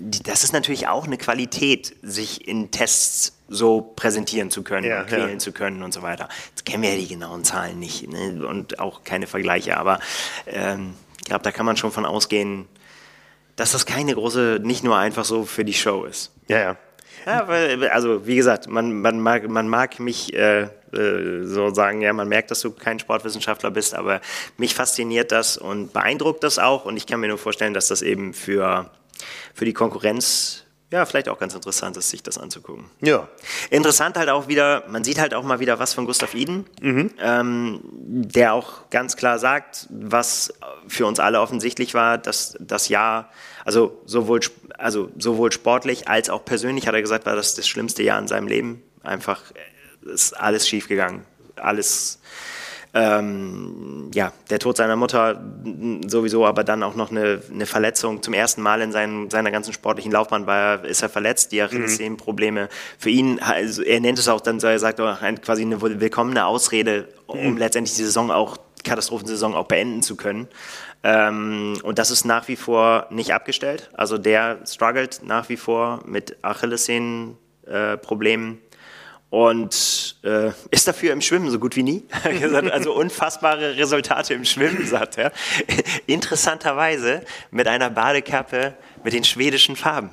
das ist natürlich auch eine Qualität, sich in Tests so präsentieren zu können, ja, quälen ja. zu können und so weiter. Jetzt kennen wir ja die genauen Zahlen nicht ne? und auch keine Vergleiche, aber ähm, ich glaube, da kann man schon von ausgehen, dass das keine große, nicht nur einfach so für die Show ist. Ja, ja. Ja, weil, also wie gesagt, man, man, mag, man mag mich äh, äh, so sagen, ja, man merkt, dass du kein Sportwissenschaftler bist, aber mich fasziniert das und beeindruckt das auch und ich kann mir nur vorstellen, dass das eben für für die Konkurrenz ja, vielleicht auch ganz interessant ist, sich das anzugucken. Ja. Interessant halt auch wieder, man sieht halt auch mal wieder was von Gustav Iden, mhm. ähm, der auch ganz klar sagt, was für uns alle offensichtlich war, dass das Jahr, also sowohl, also sowohl sportlich als auch persönlich, hat er gesagt, war das das schlimmste Jahr in seinem Leben. Einfach äh, ist alles schiefgegangen. Alles ähm, ja, der Tod seiner Mutter sowieso, aber dann auch noch eine, eine Verletzung. Zum ersten Mal in seinen, seiner ganzen sportlichen Laufbahn war, ist er verletzt, die Achillessehnenprobleme. Mhm. Für ihn, also er nennt es auch dann, so er sagt, auch quasi eine willkommene Ausrede, um mhm. letztendlich die Saison auch, Katastrophensaison auch beenden zu können. Ähm, und das ist nach wie vor nicht abgestellt. Also der struggelt nach wie vor mit Achillessehnenproblemen. Äh, und äh, ist dafür im Schwimmen so gut wie nie. [laughs] also unfassbare Resultate im Schwimmen, sagt er. [laughs] Interessanterweise mit einer Badekappe mit den schwedischen Farben.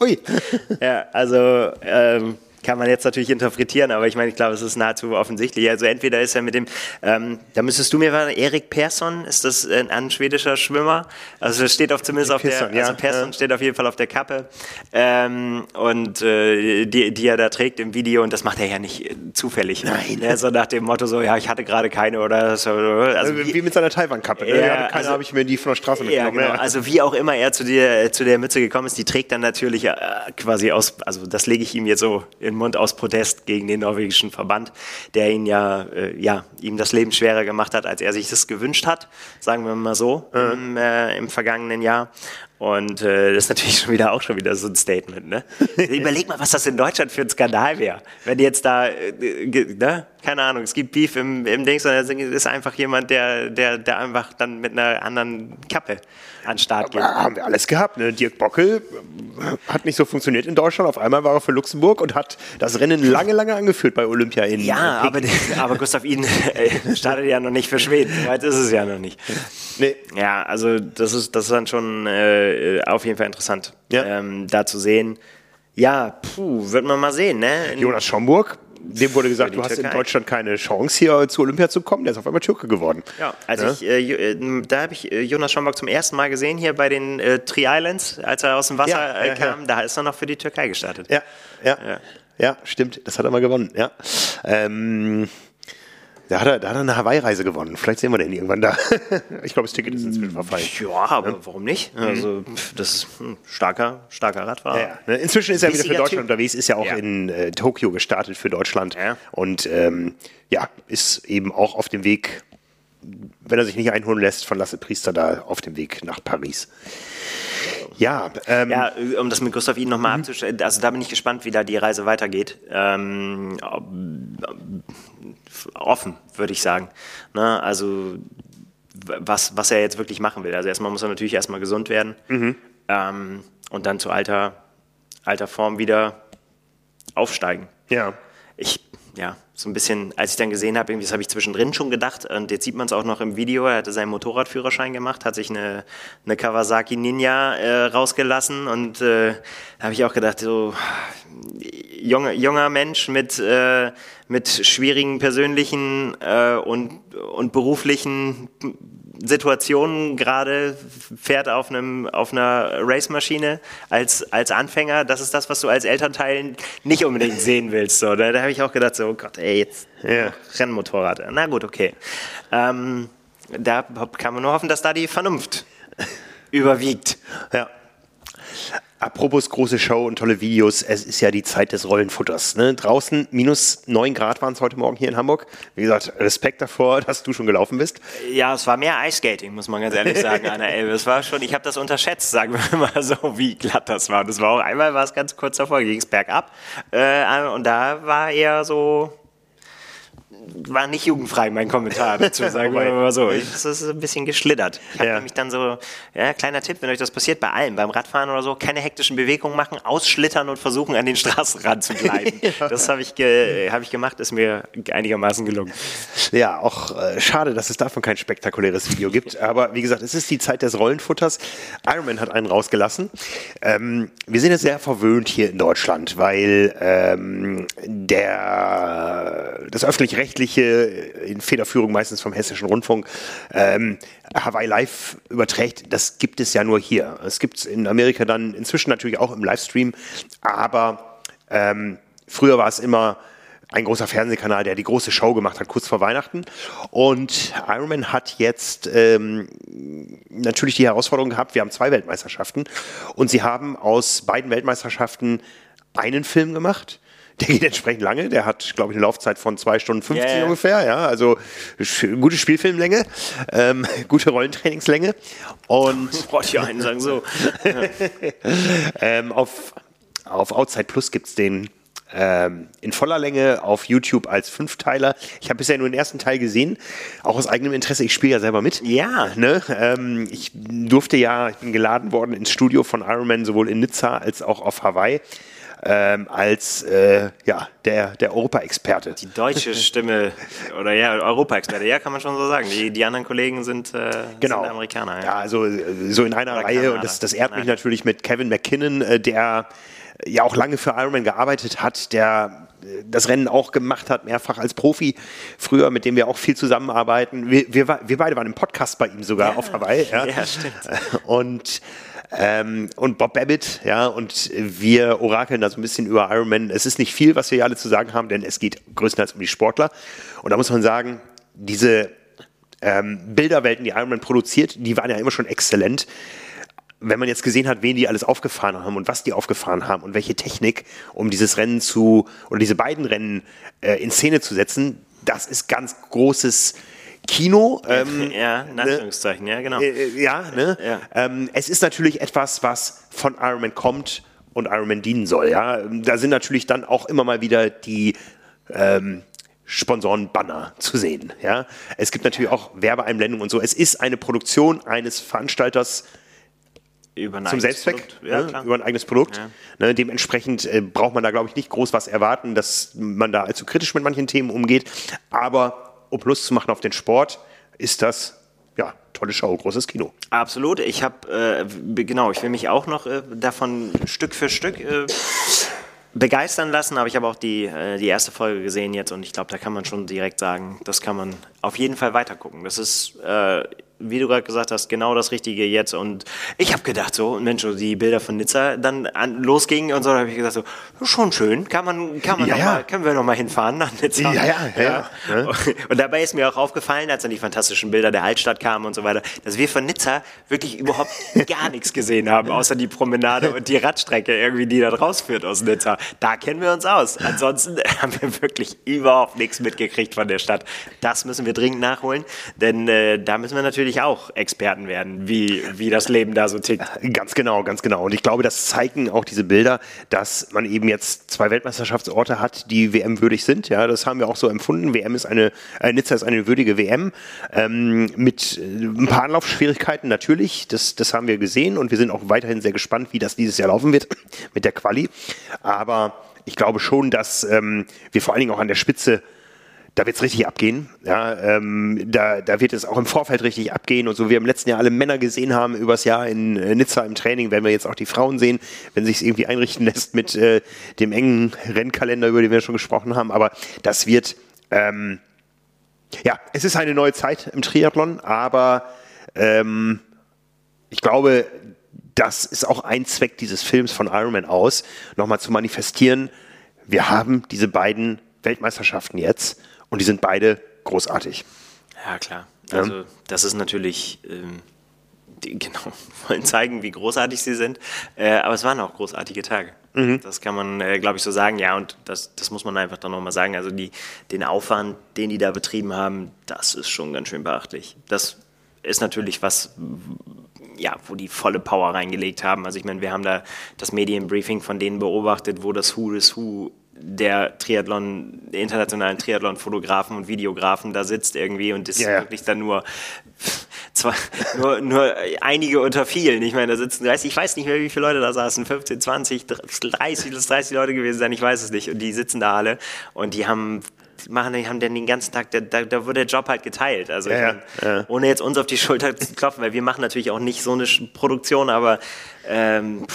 Ui. [laughs] ja, also ähm, kann man jetzt natürlich interpretieren, aber ich meine, ich glaube, es ist nahezu offensichtlich. Also entweder ist er mit dem, ähm, da müsstest du mir sagen, Erik Persson, ist das ein, ein schwedischer Schwimmer? Also steht auf zumindest auf Persson, der, also Persson ja. steht auf jeden Fall auf der Kappe ähm, und äh, die, die er da trägt im Video und das macht er ja nicht äh, zufällig. Nein. Ja, so nach dem Motto so, ja, ich hatte gerade keine oder so. Also, also wie, wie, mit seiner Taiwan-Kappe. Ne? Ja, keine also, habe ich mir die von der Straße mitgenommen. Ja, genau. Also wie auch immer er zu, dir, zu der Mütze gekommen ist, die trägt dann natürlich äh, quasi aus, also das lege ich ihm jetzt so in Mund aus Protest gegen den norwegischen Verband, der ihn ja, äh, ja, ihm das Leben schwerer gemacht hat, als er sich das gewünscht hat, sagen wir mal so, mhm. im, äh, im vergangenen Jahr. Und äh, das ist natürlich [laughs] schon wieder auch schon wieder so ein Statement. Ne? [laughs] Überleg mal, was das in Deutschland für ein Skandal wäre. Wenn jetzt da, äh, ne? Keine Ahnung, es gibt Beef im, im Dings und es ist einfach jemand, der, der, der einfach dann mit einer anderen Kappe an den Start geht. Aber haben wir alles gehabt. Ne? Dirk Bockel hat nicht so funktioniert in Deutschland. Auf einmal war er für Luxemburg und hat das Rennen lange, lange angeführt bei Olympia in Ja, aber, aber Gustav Ihn äh, startet ja noch nicht für Schweden. Weit ist es ja noch nicht. Nee. Ja, also das ist, das ist dann schon äh, auf jeden Fall interessant, ja. ähm, da zu sehen. Ja, puh, wird man mal sehen. Ne? Jonas Schomburg dem wurde gesagt, du hast Türkei. in Deutschland keine Chance, hier zu Olympia zu kommen. Der ist auf einmal Türke geworden. Ja, also ja? Ich, äh, äh da habe ich äh, Jonas Schomburg zum ersten Mal gesehen, hier bei den äh, Tri Islands, als er aus dem Wasser ja, ja, äh, kam. Da ist er noch für die Türkei gestartet. Ja, ja, ja, stimmt. Das hat er mal gewonnen. Ja. Ähm, da hat er, da hat er eine Hawaii-Reise gewonnen. Vielleicht sehen wir den irgendwann da. [laughs] ich glaube, das Ticket ist inzwischen verfallen. Ja, aber ja. warum nicht? Mhm. Also, das ist ein starker, starker Radfahrer. Ja, ja. Inzwischen ist er wieder für Deutschland typ. unterwegs, ist ja auch in äh, Tokio gestartet für Deutschland. Und ähm, ja, ist eben auch auf dem Weg, wenn er sich nicht einholen lässt, von Lasse Priester da auf dem Weg nach Paris. Ja, ähm, ja, um das mit Gustav Ihnen nochmal mhm. abzustellen, also da bin ich gespannt, wie da die Reise weitergeht. Ähm, offen, würde ich sagen. Ne? Also was, was er jetzt wirklich machen will. Also erstmal muss er natürlich erstmal gesund werden mhm. ähm, und dann zu alter, alter Form wieder aufsteigen. Ja. Ich, ja, so ein bisschen, als ich dann gesehen habe, irgendwie, das habe ich zwischendrin schon gedacht, und jetzt sieht man es auch noch im Video, er hatte seinen Motorradführerschein gemacht, hat sich eine, eine Kawasaki Ninja äh, rausgelassen. Und äh, habe ich auch gedacht, so junge, junger Mensch mit, äh, mit schwierigen persönlichen äh, und, und beruflichen Situationen gerade fährt auf einem auf einer Racemaschine als als Anfänger, das ist das, was du als Elternteil nicht unbedingt sehen willst. So, da, da habe ich auch gedacht, so oh Gott, ey, jetzt ja. Rennmotorrad. Na gut, okay. Ähm, da kann man nur hoffen, dass da die Vernunft [laughs] überwiegt. Ja. Apropos große Show und tolle Videos, es ist ja die Zeit des Rollenfutters. Ne? Draußen minus 9 Grad waren es heute Morgen hier in Hamburg. Wie gesagt, Respekt davor, [laughs] dass du schon gelaufen bist. Ja, es war mehr Eiskating, muss man ganz ehrlich sagen, an der Elbe. Es war schon, ich habe das unterschätzt, sagen wir mal so, wie glatt das war. Es war auch einmal war es ganz kurz davor, ging es bergab. Äh, und da war eher so war nicht jugendfrei, mein Kommentar dazu, [laughs] sagen wir mal so. Es ist ein bisschen geschlittert. Ich habe ja. nämlich dann so, ja, kleiner Tipp, wenn euch das passiert, bei allem, beim Radfahren oder so, keine hektischen Bewegungen machen, ausschlittern und versuchen, an den Straßenrand zu bleiben. [laughs] ja. Das habe ich, ge hab ich gemacht, ist mir einigermaßen gelungen. Ja, auch äh, schade, dass es davon kein spektakuläres Video gibt. Aber wie gesagt, es ist die Zeit des Rollenfutters. Ironman hat einen rausgelassen. Ähm, wir sind jetzt sehr verwöhnt hier in Deutschland, weil ähm, der, das öffentlich-rechtliche öffentlich-rechtliche, in Federführung meistens vom Hessischen Rundfunk, ähm, Hawaii Live überträgt, das gibt es ja nur hier. Es gibt es in Amerika dann inzwischen natürlich auch im Livestream, aber ähm, früher war es immer ein großer Fernsehkanal, der die große Show gemacht hat, kurz vor Weihnachten. Und Ironman hat jetzt ähm, natürlich die Herausforderung gehabt, wir haben zwei Weltmeisterschaften und sie haben aus beiden Weltmeisterschaften einen Film gemacht [laughs] der geht entsprechend lange. Der hat, glaube ich, eine Laufzeit von zwei Stunden 50 yeah. ungefähr. Ja, also gute Spielfilmlänge, ähm, [laughs] gute Rollentrainingslänge. Und [laughs] wollte ich einen sagen so. ähm, auf, auf Outside Plus gibt es den ähm, in voller Länge auf YouTube als Fünfteiler. Ich habe bisher nur den ersten Teil gesehen, auch aus eigenem Interesse. Ich spiele ja selber mit. Ja. Ne? Ähm, ich durfte ja, ich bin geladen worden ins Studio von Ironman sowohl in Nizza als auch auf Hawaii ähm, als äh, ja, der, der Europa-Experte. Die deutsche Stimme oder ja, Europa-Experte, ja, kann man schon so sagen. Die, die anderen Kollegen sind, äh, genau. sind Amerikaner. Ja. ja, also so in einer oder Reihe Kanada. und das, das ehrt mich natürlich mit Kevin McKinnon, äh, der ja auch lange für Ironman gearbeitet hat, der äh, das Rennen auch gemacht hat, mehrfach als Profi früher, mit dem wir auch viel zusammenarbeiten. Wir, wir, wir beide waren im Podcast bei ihm sogar ja, auf Hawaii. Ja, ja stimmt. Und ähm, und Bob Babbitt, ja, und wir orakeln da so ein bisschen über Ironman. Es ist nicht viel, was wir hier alle zu sagen haben, denn es geht größtenteils um die Sportler. Und da muss man sagen, diese ähm, Bilderwelten, die Ironman produziert, die waren ja immer schon exzellent. Wenn man jetzt gesehen hat, wen die alles aufgefahren haben und was die aufgefahren haben und welche Technik, um dieses Rennen zu oder diese beiden Rennen äh, in Szene zu setzen, das ist ganz großes Kino. Ähm, [laughs] ja, in ne? Anführungszeichen, ne? ja, genau. Äh, äh, ja, ne? Ja. Ähm, es ist natürlich etwas, was von Ironman kommt und Ironman dienen soll. Ja, da sind natürlich dann auch immer mal wieder die ähm, Sponsoren-Banner zu sehen. Ja? Es gibt natürlich auch Werbeeinblendungen und so. Es ist eine Produktion eines Veranstalters zum Selbstzweck, ja, ne? über ein eigenes Produkt. Ja. Ne? dementsprechend äh, braucht man da, glaube ich, nicht groß was erwarten, dass man da allzu kritisch mit manchen Themen umgeht. Aber um Lust zu machen auf den Sport, ist das ja, tolle Show, großes Kino. Absolut. Ich habe, äh, genau, ich will mich auch noch äh, davon Stück für Stück äh, begeistern lassen, aber ich habe auch die, äh, die erste Folge gesehen jetzt und ich glaube, da kann man schon direkt sagen, das kann man auf jeden Fall weitergucken. Das ist äh, wie du gerade gesagt hast, genau das Richtige jetzt. Und ich habe gedacht, so, Mensch, so die Bilder von Nizza dann an, losgingen und so, da habe ich gesagt, so, schon schön, kann man, kann man ja, noch ja. Mal, können wir noch mal hinfahren nach Nizza. Ja, ja, ja, ja. Und dabei ist mir auch aufgefallen, als dann die fantastischen Bilder der Altstadt kamen und so weiter, dass wir von Nizza wirklich überhaupt [laughs] gar nichts gesehen haben, außer die Promenade und die Radstrecke irgendwie, die da rausführt aus Nizza. Da kennen wir uns aus. Ansonsten [laughs] haben wir wirklich überhaupt nichts mitgekriegt von der Stadt. Das müssen wir dringend nachholen, denn äh, da müssen wir natürlich natürlich auch Experten werden, wie, wie das Leben da so tickt. Ganz genau, ganz genau. Und ich glaube, das zeigen auch diese Bilder, dass man eben jetzt zwei Weltmeisterschaftsorte hat, die WM-würdig sind. Ja, das haben wir auch so empfunden. WM ist eine, äh, Nizza ist eine würdige WM ähm, mit äh, ein paar Anlaufschwierigkeiten natürlich. Das, das haben wir gesehen und wir sind auch weiterhin sehr gespannt, wie das dieses Jahr laufen wird mit der Quali. Aber ich glaube schon, dass ähm, wir vor allen Dingen auch an der Spitze da wird es richtig abgehen. Ja, ähm, da, da wird es auch im Vorfeld richtig abgehen. Und so wie wir im letzten Jahr alle Männer gesehen haben übers Jahr in äh, Nizza im Training, werden wir jetzt auch die Frauen sehen, wenn sich es irgendwie einrichten [laughs] lässt mit äh, dem engen Rennkalender, über den wir schon gesprochen haben. Aber das wird, ähm, ja, es ist eine neue Zeit im Triathlon, aber ähm, ich glaube, das ist auch ein Zweck dieses Films von Ironman aus, nochmal zu manifestieren, wir haben diese beiden Weltmeisterschaften jetzt und die sind beide großartig. Ja, klar. Also, das ist natürlich. Ähm, die, [laughs] genau, wollen zeigen, wie großartig sie sind. Äh, aber es waren auch großartige Tage. Mhm. Das kann man, äh, glaube ich, so sagen. Ja, und das, das muss man einfach dann nochmal sagen. Also die, den Aufwand, den die da betrieben haben, das ist schon ganz schön beachtlich. Das ist natürlich was, ja, wo die volle Power reingelegt haben. Also ich meine, wir haben da das Medienbriefing von denen beobachtet, wo das Who is Who der Triathlon, der internationalen Triathlon-Fotografen und Videografen da sitzt irgendwie und ist ja, wirklich dann nur, zwar, nur, nur einige unter vielen. Ich meine, da sitzen 30, ich weiß nicht mehr, wie viele Leute da saßen, 15, 20, 30, das 30 Leute gewesen sein, ich weiß es nicht. Und die sitzen da alle und die haben machen, die haben dann den ganzen Tag, da, da, da wird der Job halt geteilt. Also ja, mein, ja. ohne jetzt uns auf die [laughs] Schulter zu klopfen, weil wir machen natürlich auch nicht so eine Produktion, aber ähm,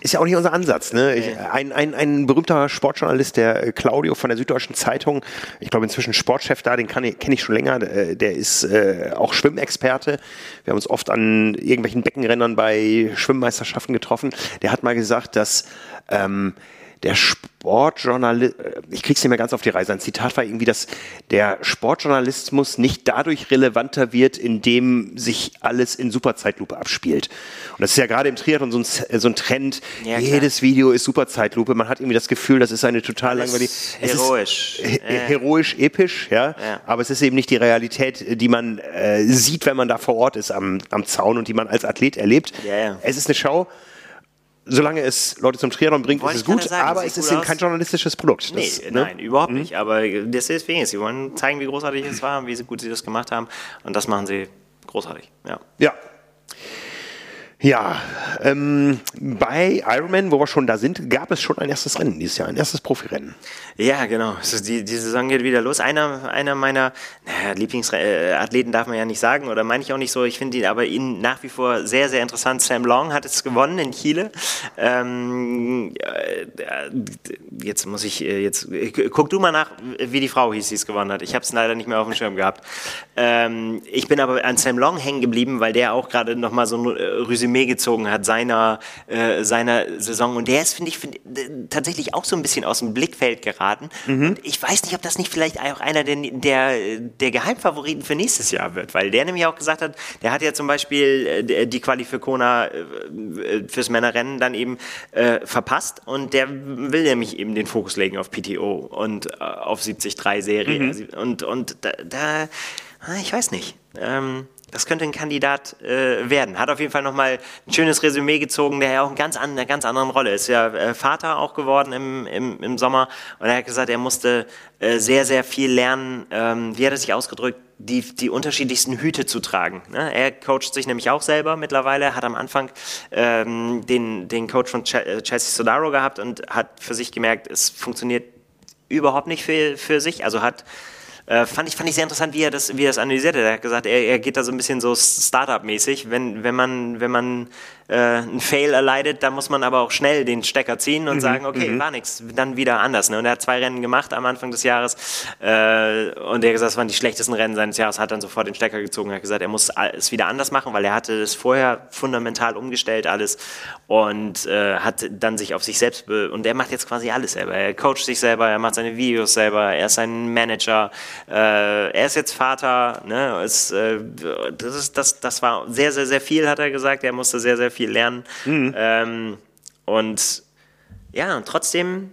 ist ja auch nicht unser Ansatz. Ne? Ich, ein, ein, ein berühmter Sportjournalist, der äh, Claudio von der Süddeutschen Zeitung, ich glaube inzwischen Sportchef da, den kenne ich schon länger, äh, der ist äh, auch Schwimmexperte. Wir haben uns oft an irgendwelchen Beckenrändern bei Schwimmmeisterschaften getroffen. Der hat mal gesagt, dass ähm, der Sportjournalist, äh, ich krieg's nicht mehr ganz auf die Reise, sein Zitat war irgendwie, dass der Sportjournalismus nicht dadurch relevanter wird, indem sich alles in Superzeitlupe abspielt. Und das ist ja gerade im Triathlon so ein, so ein Trend, ja, jedes Video ist Superzeitlupe, man hat irgendwie das Gefühl, das ist eine total langweilige... Heroisch. Ist, äh, heroisch, episch, ja? ja? aber es ist eben nicht die Realität, die man äh, sieht, wenn man da vor Ort ist am, am Zaun und die man als Athlet erlebt. Ja, es ist eine Show, solange es Leute zum Triathlon bringt, Wollte ist es gut, sagen, aber es ist eben kein journalistisches Produkt. Das, nee, ne? nein, überhaupt mhm. nicht. Aber deswegen, sie wollen zeigen, wie großartig es war, wie gut sie das gemacht haben. Und das machen sie großartig, ja. Ja. Ja, ähm, bei Ironman, wo wir schon da sind, gab es schon ein erstes Rennen dieses Jahr, ein erstes Profirennen. Ja, genau. Die, die Saison geht wieder los. Einer, einer meiner naja, Lieblingsathleten darf man ja nicht sagen, oder meine ich auch nicht so. Ich finde ihn aber ihn nach wie vor sehr, sehr interessant. Sam Long hat es gewonnen in Chile. Ähm, jetzt muss ich, äh, jetzt guck du mal nach, wie die Frau hieß, die es gewonnen hat. Ich habe es leider nicht mehr auf dem Schirm gehabt. Ähm, ich bin aber an Sam Long hängen geblieben, weil der auch gerade nochmal so ein äh, Resümee gezogen hat seiner, äh, seiner Saison. Und der ist, finde ich, find, tatsächlich auch so ein bisschen aus dem Blickfeld geraten. Mhm. Und ich weiß nicht, ob das nicht vielleicht auch einer der, der, der Geheimfavoriten für nächstes Jahr wird, weil der nämlich auch gesagt hat, der hat ja zum Beispiel äh, die Quali für Kona äh, fürs Männerrennen dann eben äh, verpasst und der will nämlich eben den Fokus legen auf PTO und äh, auf 73-Serie. Mhm. Und, und da, da, ah, ich weiß nicht. Ähm, das könnte ein Kandidat äh, werden. Hat auf jeden Fall nochmal ein schönes Resümee gezogen, der ja auch in ganz an, einer ganz anderen Rolle ist. Ja äh, Vater auch geworden im, im, im Sommer und er hat gesagt, er musste äh, sehr, sehr viel lernen, ähm, wie hat er sich ausgedrückt, die, die unterschiedlichsten Hüte zu tragen. Ne? Er coacht sich nämlich auch selber mittlerweile, hat am Anfang ähm, den, den Coach von äh, Chelsea Sodaro gehabt und hat für sich gemerkt, es funktioniert überhaupt nicht für, für sich. Also hat äh, fand, ich, fand ich sehr interessant, wie er das, wie er das analysiert hat. Er hat gesagt, er, er geht da so ein bisschen so Startup-mäßig. Wenn, wenn man, wenn man äh, einen Fail erleidet, dann muss man aber auch schnell den Stecker ziehen und mhm. sagen, okay, mhm. war nichts, dann wieder anders. Ne? Und er hat zwei Rennen gemacht am Anfang des Jahres äh, und er hat gesagt, das waren die schlechtesten Rennen seines Jahres, hat dann sofort den Stecker gezogen, hat gesagt, er muss es wieder anders machen, weil er hatte es vorher fundamental umgestellt alles und äh, hat dann sich auf sich selbst und er macht jetzt quasi alles selber. Er coacht sich selber, er macht seine Videos selber, er ist ein Manager, äh, er ist jetzt Vater. Ne? Es, äh, das, ist, das, das war sehr, sehr, sehr viel, hat er gesagt. Er musste sehr, sehr viel lernen. Mhm. Ähm, und ja, und trotzdem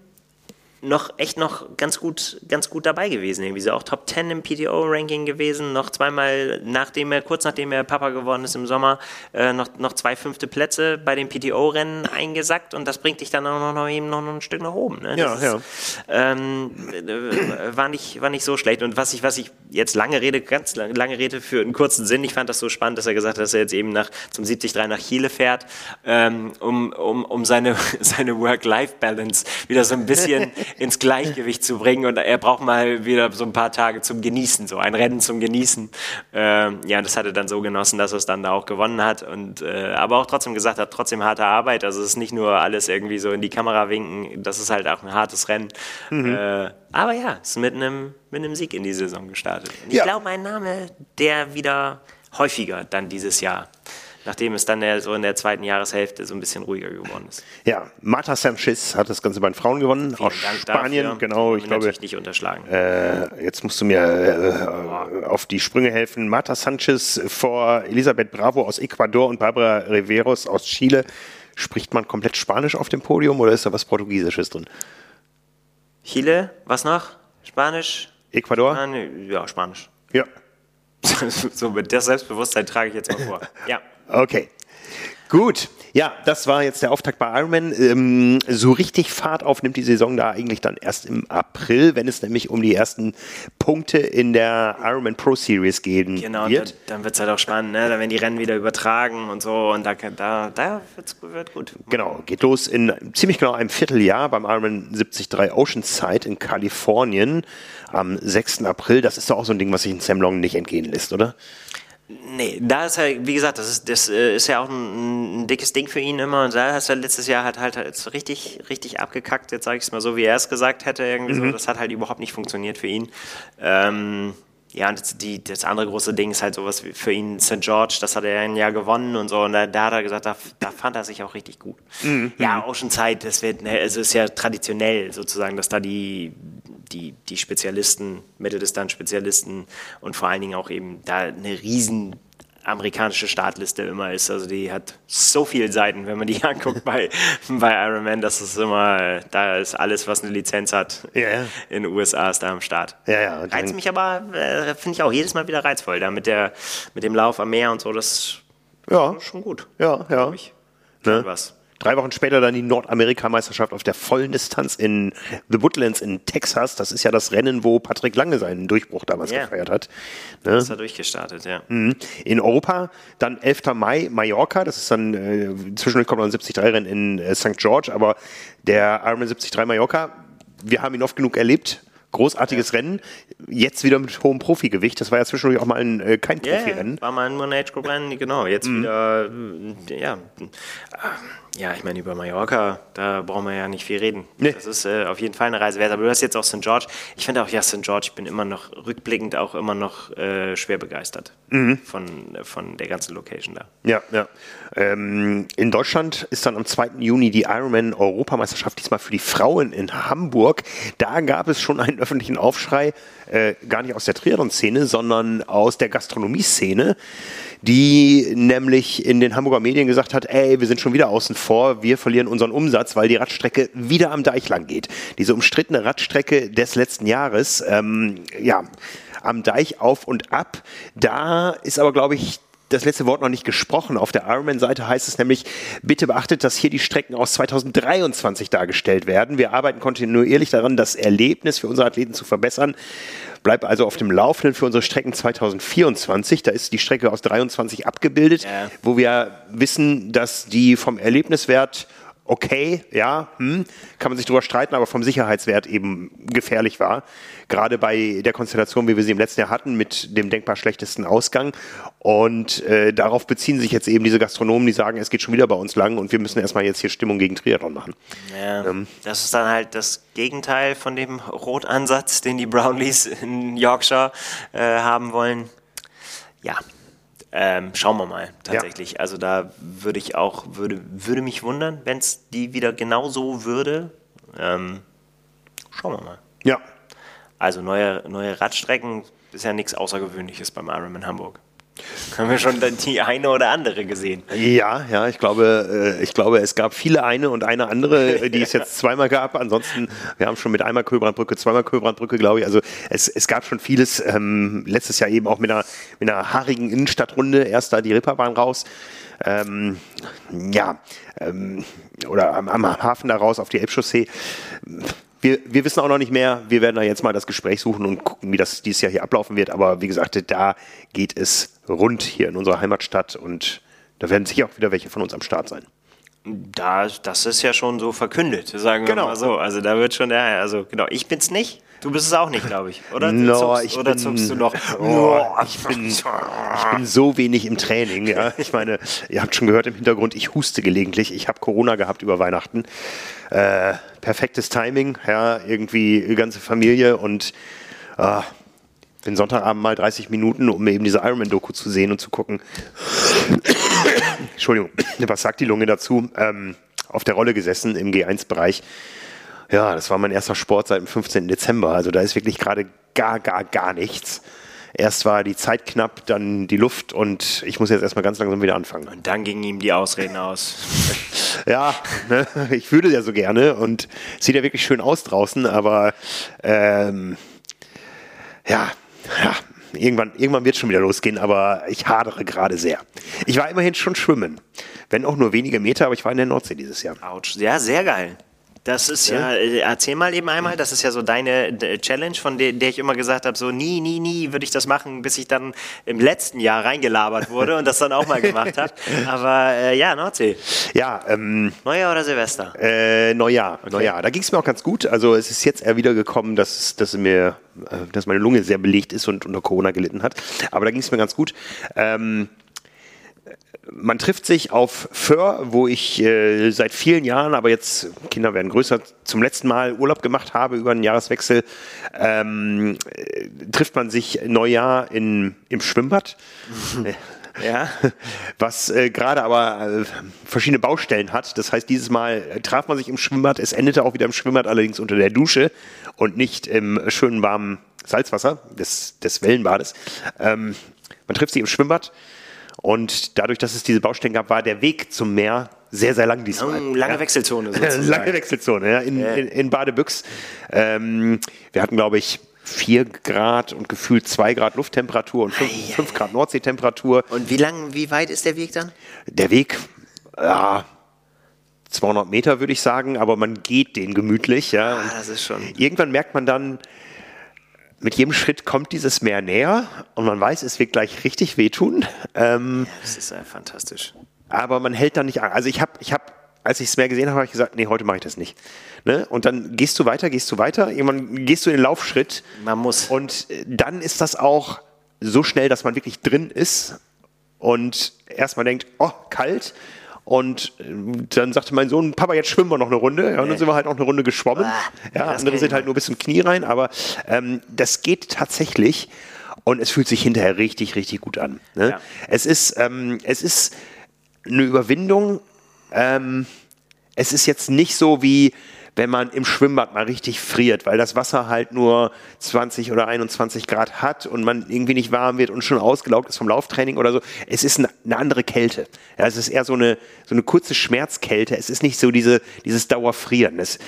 noch echt noch ganz gut, ganz gut dabei gewesen. Irgendwie so auch Top 10 im PTO-Ranking gewesen, noch zweimal, nachdem er, kurz nachdem er Papa geworden ist im Sommer, äh, noch, noch zwei fünfte Plätze bei den PTO-Rennen eingesackt und das bringt dich dann auch noch, noch, eben noch ein Stück nach oben. Ne? Ja, ja. ähm, äh, war, nicht, war nicht so schlecht. Und was ich, was ich jetzt lange Rede, ganz lange, lange Rede für einen kurzen Sinn, ich fand das so spannend, dass er gesagt hat, dass er jetzt eben nach, zum 73 nach Chile fährt, ähm, um, um, um seine, [laughs] seine Work-Life-Balance wieder so ein bisschen ins Gleichgewicht zu bringen und er braucht mal wieder so ein paar Tage zum Genießen, so ein Rennen zum Genießen. Ähm, ja, das hat er dann so genossen, dass er es dann da auch gewonnen hat und äh, aber auch trotzdem gesagt hat, trotzdem harte Arbeit. Also es ist nicht nur alles irgendwie so in die Kamera winken, das ist halt auch ein hartes Rennen. Mhm. Äh, aber ja, es ist mit einem, mit einem Sieg in die Saison gestartet. Und ich ja. glaube, ein Name, der wieder häufiger dann dieses Jahr nachdem es dann so in der zweiten Jahreshälfte so ein bisschen ruhiger geworden ist. Ja, Marta Sanchez hat das Ganze bei den Frauen gewonnen, Vielen aus Dank Spanien, dafür. genau. Ich glaube, nicht unterschlagen. Äh, jetzt musst du mir äh, auf die Sprünge helfen. Marta Sanchez vor Elisabeth Bravo aus Ecuador und Barbara Riveros aus Chile. Spricht man komplett Spanisch auf dem Podium oder ist da was Portugiesisches drin? Chile, was noch? Spanisch? Ecuador? Ja, Spanisch. Ja. [laughs] so mit der Selbstbewusstsein trage ich jetzt mal vor. [laughs] Ja. Okay. Gut, ja, das war jetzt der Auftakt bei Ironman. Ähm, so richtig Fahrt aufnimmt die Saison da eigentlich dann erst im April, wenn es nämlich um die ersten Punkte in der Ironman Pro Series gehen genau, wird. Genau, dann wird es halt auch spannend, ne? dann werden die Rennen wieder übertragen und so und da, da, da wird's, wird gut. Genau, geht los in ziemlich genau einem Vierteljahr beim Ironman 73 Oceanside in Kalifornien am 6. April. Das ist doch auch so ein Ding, was sich in Sam Long nicht entgehen lässt, oder? Nee, da ist er, wie gesagt, das ist, das äh, ist ja auch ein, ein dickes Ding für ihn immer. Und da hast er letztes Jahr halt halt jetzt richtig, richtig abgekackt. Jetzt sage ich es mal so, wie er es gesagt hätte. Irgendwie mhm. so. Das hat halt überhaupt nicht funktioniert für ihn. Ähm, ja, und das, die, das andere große Ding ist halt sowas wie für ihn St. George, das hat er ein Jahr gewonnen und so. Und da, da hat er gesagt, da, da fand er sich auch richtig gut. Mhm. Ja, Oceanside, das wird, also ist ja traditionell sozusagen, dass da die, die, die Spezialisten, Mitteldistanz-Spezialisten und vor allen Dingen auch eben da eine riesen amerikanische Startliste immer ist. Also die hat so viele Seiten, wenn man die [laughs] anguckt bei, bei Ironman, das ist immer, da ist alles, was eine Lizenz hat ja, ja. in den USA ist da am Start. Ja, ja. Reizt mich aber, äh, finde ich auch jedes Mal wieder reizvoll, da mit, der, mit dem Lauf am Meer und so, das ja. ist schon gut. Ja, ja. Ich. Ne? Was. Drei Wochen später dann die Nordamerikameisterschaft auf der vollen Distanz in The Woodlands in Texas. Das ist ja das Rennen, wo Patrick Lange seinen Durchbruch damals yeah. gefeiert hat. Ne? Das ist er durchgestartet, ja. Mhm. In Europa dann 11. Mai Mallorca. Das ist dann, äh, zwischendurch kommt noch ein 73-Rennen in äh, St. George, aber der Ironman 73 Mallorca, wir haben ihn oft genug erlebt großartiges ja. Rennen. Jetzt wieder mit hohem Profigewicht. Das war ja zwischendurch auch mal ein äh, kein Profirennen. Yeah, war mal ein One-Age-Group-Rennen, genau. Jetzt mhm. wieder, äh, ja. Ja, ich meine, über Mallorca, da brauchen wir ja nicht viel reden. Nee. Das ist äh, auf jeden Fall eine Reise wert. Aber du hast jetzt auch St. George. Ich finde auch, ja, St. George, ich bin immer noch rückblickend auch immer noch äh, schwer begeistert mhm. von, von der ganzen Location da. Ja, ja. Ähm, in Deutschland ist dann am 2. Juni die Ironman-Europameisterschaft, diesmal für die Frauen in Hamburg. Da gab es schon einen öffentlichen Aufschrei, äh, gar nicht aus der Triathlon-Szene, sondern aus der Gastronomie-Szene die nämlich in den Hamburger Medien gesagt hat, ey, wir sind schon wieder außen vor, wir verlieren unseren Umsatz, weil die Radstrecke wieder am Deich lang geht. Diese umstrittene Radstrecke des letzten Jahres, ähm, ja, am Deich auf und ab. Da ist aber, glaube ich, das letzte Wort noch nicht gesprochen. Auf der Ironman-Seite heißt es nämlich, bitte beachtet, dass hier die Strecken aus 2023 dargestellt werden. Wir arbeiten kontinuierlich daran, das Erlebnis für unsere Athleten zu verbessern. Bleibt also auf dem Laufenden für unsere Strecken 2024. Da ist die Strecke aus 23 abgebildet, ja. wo wir wissen, dass die vom Erlebniswert okay, ja, hm, kann man sich drüber streiten, aber vom Sicherheitswert eben gefährlich war. Gerade bei der Konstellation, wie wir sie im letzten Jahr hatten, mit dem denkbar schlechtesten Ausgang. Und äh, darauf beziehen sich jetzt eben diese Gastronomen, die sagen, es geht schon wieder bei uns lang und wir müssen erstmal jetzt hier Stimmung gegen Triathlon machen. Ja, ähm. Das ist dann halt das Gegenteil von dem Rotansatz, den die Brownlees in Yorkshire äh, haben wollen. Ja, ähm, schauen wir mal, tatsächlich. Ja. Also da würde ich auch, würde, würde mich wundern, wenn es die wieder genauso würde. Ähm, schauen wir mal. Ja. Also neue, neue Radstrecken ist ja nichts Außergewöhnliches beim Ironman Hamburg. Haben wir schon die eine oder andere gesehen? Ja, ja, ich glaube, äh, ich glaube, es gab viele eine und eine andere, [laughs] die es jetzt zweimal gab. Ansonsten, wir haben schon mit einmal Kölbrandbrücke, zweimal Kölbrandbrücke, glaube ich. Also es, es gab schon vieles. Ähm, letztes Jahr eben auch mit einer, mit einer haarigen Innenstadtrunde. Erst da die Ripperbahn raus. Ähm, ja, ähm, oder am, am, Hafen da raus auf die Elbchaussee wir, wir wissen auch noch nicht mehr. Wir werden da jetzt mal das Gespräch suchen und gucken, wie das dieses Jahr hier ablaufen wird. Aber wie gesagt, da geht es rund hier in unserer Heimatstadt und da werden sicher auch wieder welche von uns am Start sein. Da, das ist ja schon so verkündet, sagen wir genau. mal so. Also da wird schon, ja, also genau, ich bin's nicht. Du bist es auch nicht, glaube ich. Oder, [laughs] no, zuckst, ich oder bin, zuckst du noch? Oh, ich, bin, ich bin so wenig im Training. Ja. Ich meine, ihr habt schon gehört im Hintergrund, ich huste gelegentlich. Ich habe Corona gehabt über Weihnachten. Äh, perfektes Timing, ja, irgendwie ganze Familie und äh, bin Sonntagabend mal 30 Minuten, um eben diese Ironman-Doku zu sehen und zu gucken. [coughs] Entschuldigung, [coughs] was sagt die Lunge dazu? Ähm, auf der Rolle gesessen im G1-Bereich. Ja, das war mein erster Sport seit dem 15. Dezember. Also da ist wirklich gerade gar, gar, gar nichts. Erst war die Zeit knapp, dann die Luft und ich muss jetzt erstmal ganz langsam wieder anfangen. Und dann gingen ihm die Ausreden aus. [laughs] ja, ne, ich würde ja so gerne und sieht ja wirklich schön aus draußen, aber ähm, ja, ja, irgendwann, irgendwann wird es schon wieder losgehen, aber ich hadere gerade sehr. Ich war immerhin schon schwimmen. Wenn auch nur wenige Meter, aber ich war in der Nordsee dieses Jahr. Autsch, ja, sehr geil. Das ist ja, äh, erzähl mal eben einmal, das ist ja so deine Challenge, von der, der ich immer gesagt habe, so nie, nie, nie würde ich das machen, bis ich dann im letzten Jahr reingelabert wurde und das dann auch mal gemacht habe. [laughs] Aber äh, ja, Nordsee. Ja, ähm, Neujahr oder Silvester? Äh, Neujahr, okay. Neujahr. Da ging es mir auch ganz gut. Also es ist jetzt eher wieder gekommen, dass, dass mir, äh, dass meine Lunge sehr belegt ist und unter Corona gelitten hat. Aber da ging es mir ganz gut. Ähm, man trifft sich auf Föhr, wo ich äh, seit vielen Jahren, aber jetzt Kinder werden größer, zum letzten Mal Urlaub gemacht habe über den Jahreswechsel. Ähm, äh, trifft man sich Neujahr in, im Schwimmbad. [laughs] Ja. [laughs] Was äh, gerade aber äh, verschiedene Baustellen hat. Das heißt, dieses Mal äh, traf man sich im Schwimmbad. Es endete auch wieder im Schwimmbad, allerdings unter der Dusche und nicht im schönen warmen Salzwasser des, des Wellenbades. Ähm, man trifft sich im Schwimmbad und dadurch, dass es diese Baustellen gab, war der Weg zum Meer sehr, sehr lang diesmal. Lange ja. Wechselzone [laughs] sozusagen. lange Wechselzone, ja, in, in, in Badebüchs. Ähm, wir hatten, glaube ich, 4 Grad und gefühlt 2 Grad Lufttemperatur und 5, Grad Nordseetemperatur. Und wie lang, wie weit ist der Weg dann? Der Weg, ja, 200 Meter, würde ich sagen, aber man geht den gemütlich. Ja. Ah, das ist schon. Irgendwann merkt man dann, mit jedem Schritt kommt dieses Meer näher und man weiß, es wird gleich richtig wehtun. Ähm, Das ist ja fantastisch. aber man hält da nicht an. Also ich habe, ich hab, als ich das Meer gesehen habe, habe ich gesagt, nee, heute mache ich das nicht. Ne? Und dann gehst du weiter, gehst du weiter, irgendwann gehst du in den Laufschritt Man muss. und äh, dann ist das auch so schnell, dass man wirklich drin ist und erstmal denkt, oh, kalt. Und äh, dann sagte mein Sohn, Papa, jetzt schwimmen wir noch eine Runde. Ja, und dann sind wir halt noch eine Runde geschwommen. Ah, Ja, andere sind halt nur bis zum Knie rein, aber ähm, das geht tatsächlich und es fühlt sich hinterher richtig, richtig gut an. Ne? Ja. Es, ist, ähm, es ist eine Überwindung. Ähm, es ist jetzt nicht so wie wenn man im Schwimmbad mal richtig friert, weil das Wasser halt nur 20 oder 21 Grad hat und man irgendwie nicht warm wird und schon ausgelaugt ist vom Lauftraining oder so. Es ist eine, andere Kälte. Ja, es ist eher so eine, so eine kurze Schmerzkälte. Es ist nicht so diese, dieses Dauerfrieren. Es,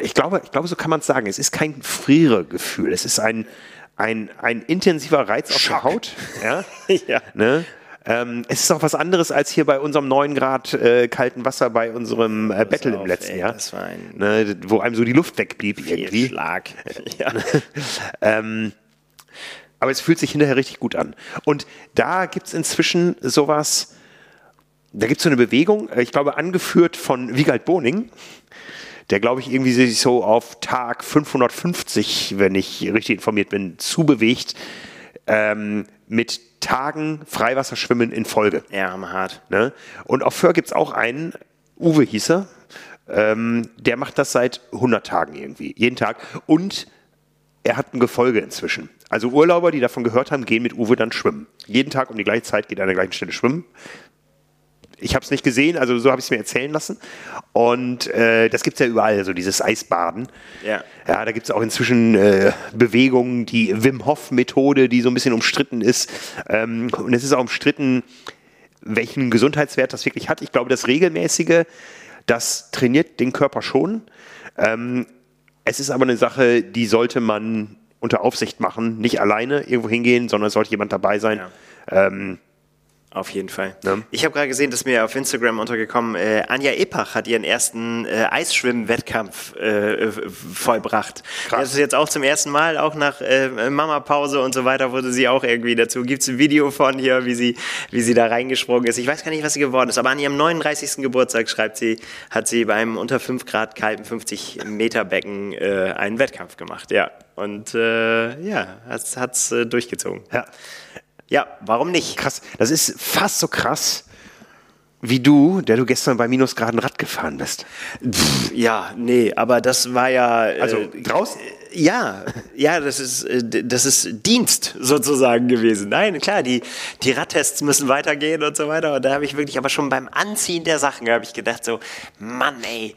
ich, glaube, ich glaube, so kann man es sagen. Es ist kein Frieregefühl. Es ist ein, ein, ein intensiver Reiz auf der Haut. Ja. [laughs] Ja. Ne? Ähm, es ist auch was anderes als hier bei unserem 9 Grad äh, kalten Wasser bei unserem äh, Battle im auf, letzten ey, Jahr. das war ein ne, wo einem so die Luft wegblieb irgendwie. Schlag. [laughs] ja. Ähm, aber es fühlt sich hinterher richtig gut an. Und da gibt es inzwischen sowas, da gibt es so eine Bewegung, äh, ich glaube angeführt von Wiegald Boning, der glaube ich irgendwie sich so auf Tag 550, wenn ich richtig informiert bin, zubewegt, ähm, mit Tagen Freiwasserschwimmen in Folge. ja, hammerhart. Ne? Und auf Föhr gibt es auch einen, Uwe hieß er, ähm, der macht das seit 100 Tagen irgendwie, jeden Tag. Und er hat ein Gefolge inzwischen. Also Urlauber, die davon gehört haben, gehen mit Uwe dann schwimmen. Jeden Tag um die gleiche Zeit geht er an der gleichen Stelle schwimmen. Ich habe es nicht gesehen, also so habe ich es mir erzählen lassen. Und äh, das gibt es ja überall, so dieses Eisbaden. Ja. Ja, da gibt es auch inzwischen äh, Bewegungen, die Wim Hof-Methode, die so ein bisschen umstritten ist. Ähm, und es ist auch umstritten, welchen Gesundheitswert das wirklich hat. Ich glaube, das Regelmäßige, das trainiert den Körper schon. Ähm, es ist aber eine Sache, die sollte man unter Aufsicht machen, nicht alleine irgendwo hingehen, sondern es sollte jemand dabei sein. Ähm, Auf jeden Fall. Ja. Ich habe gerade gesehen, dass mir auf Instagram untergekommen, äh, Anja Epach hat ihren ersten äh, Eisschwimmen-Wettkampf äh, vollbracht. Krass. Das ist jetzt auch zum ersten Mal, auch nach äh, Mama-Pause und so weiter, wurde sie auch irgendwie dazu. Gibt es ein Video von ihr, wie sie, wie sie da reingesprungen ist. Ich weiß gar nicht, was sie geworden ist, aber an ihrem 39. Geburtstag, schreibt sie, hat sie beim unter 5 Grad kalten 50 Meter Becken äh, einen Wettkampf gemacht. Ja. Und äh, ja, hat es äh, durchgezogen. ja. Ja, warum nicht? Krass. Das ist fast so krass wie du, der du gestern bei Minusgraden Rad gefahren bist. Ja, nee, aber das war ja. äh, Also draußen? Ja, ja, das ist, äh, das ist Dienst sozusagen gewesen. Nein, klar, die, die Radtests müssen weitergehen und so weiter. Und da habe ich wirklich, aber schon beim Anziehen der Sachen habe ich gedacht so, Mann, ey,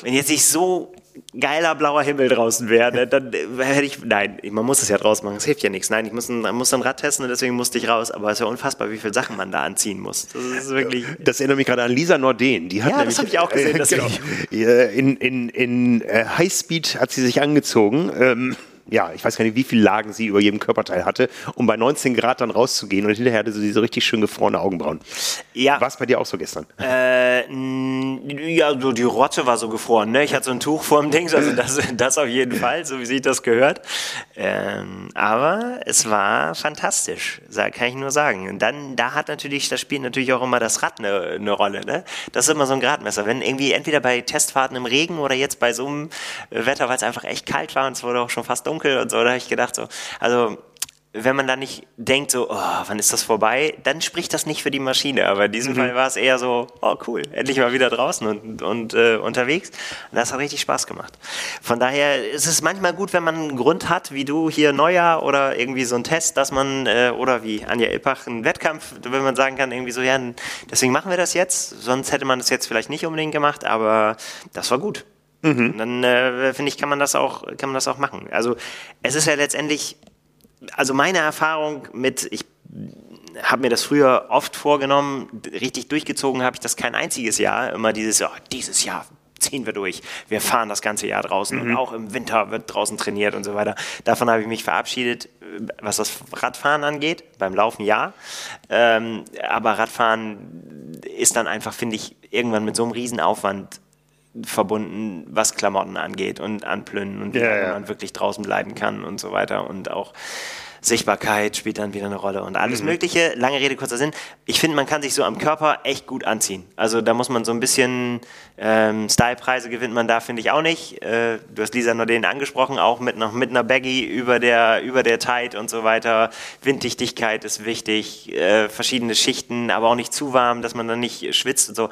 wenn jetzt nicht so geiler blauer Himmel draußen wäre, [laughs] dann äh, hätte ich, nein, man muss es ja draußen machen, es hilft ja nichts. Nein, ich muss ein, muss ein Rad testen und deswegen musste ich raus. Aber es ist ja unfassbar, wie viele Sachen man da anziehen muss. Das ist wirklich, Das erinnert mich gerade an Lisa Norden. Die hat Ja, das nämlich, hab ich auch gesehen, das genau, in in, in äh, Highspeed hat sie sich angezogen. Ähm, ja, ich weiß gar nicht, wie viele Lagen sie über jedem Körperteil hatte, um bei 19 Grad dann rauszugehen. Und hinterher hatte sie so richtig schön gefrorene Augenbrauen. ja. War es bei dir auch so gestern? Äh, ja, so die Rotte war so gefroren, ne? Ich hatte so ein Tuch vorm Dings, also das, [laughs] das auf jeden Fall, so wie sich das gehört. Ähm, aber es war fantastisch, kann ich nur sagen. Und dann, da hat natürlich, da spielt natürlich auch immer das Rad eine, eine Rolle, ne? Das ist immer so ein Gradmesser. Wenn irgendwie entweder bei Testfahrten im Regen oder jetzt bei so einem Wetter, weil es einfach echt kalt war und es wurde auch schon fast dunkel und so, da habe ich gedacht so, also wenn man da nicht denkt, so, oh, wann ist das vorbei, dann spricht das nicht für die Maschine. Aber in diesem Fall war es eher so, oh cool, endlich mal wieder draußen und, und äh, unterwegs. Und das hat richtig Spaß gemacht. Von daher ist es manchmal gut, wenn man einen Grund hat, wie du hier Neujahr oder irgendwie so ein Test, dass man, äh, oder wie Anja Ilpach, einen Wettkampf, wenn man sagen kann, irgendwie so, ja, deswegen machen wir das jetzt. Sonst hätte man das jetzt vielleicht nicht unbedingt gemacht, aber das war gut. Und dann äh, finde ich, kann man das auch, kann man das auch machen. Also es ist ja letztendlich also meine Erfahrung mit, ich habe mir das früher oft vorgenommen, richtig durchgezogen habe ich das kein einziges Jahr. Immer dieses, oh, dieses Jahr ziehen wir durch. Wir fahren das ganze Jahr draußen und auch im Winter wird draußen trainiert und so weiter. Davon habe ich mich verabschiedet, was das Radfahren angeht. Beim Laufen ja. Ähm, aber Radfahren ist dann einfach, finde ich, irgendwann mit so einem Riesenaufwand verbunden, was Klamotten angeht und Anplünnen und wie Ja, ja. man wirklich draußen bleiben kann und so weiter und auch Sichtbarkeit spielt dann wieder eine Rolle und alles Mhm. Mögliche. Lange Rede, kurzer Sinn. Ich finde, man kann sich so am Körper echt gut anziehen. Also da muss man so ein bisschen ähm, Stylepreise gewinnt man da, finde ich auch nicht. Äh, du hast Lisa Norden angesprochen, auch mit, noch mit einer Baggy über der, über der Tight und so weiter. Winddichtigkeit ist wichtig, äh, verschiedene Schichten, aber auch nicht zu warm, dass man dann nicht schwitzt und so.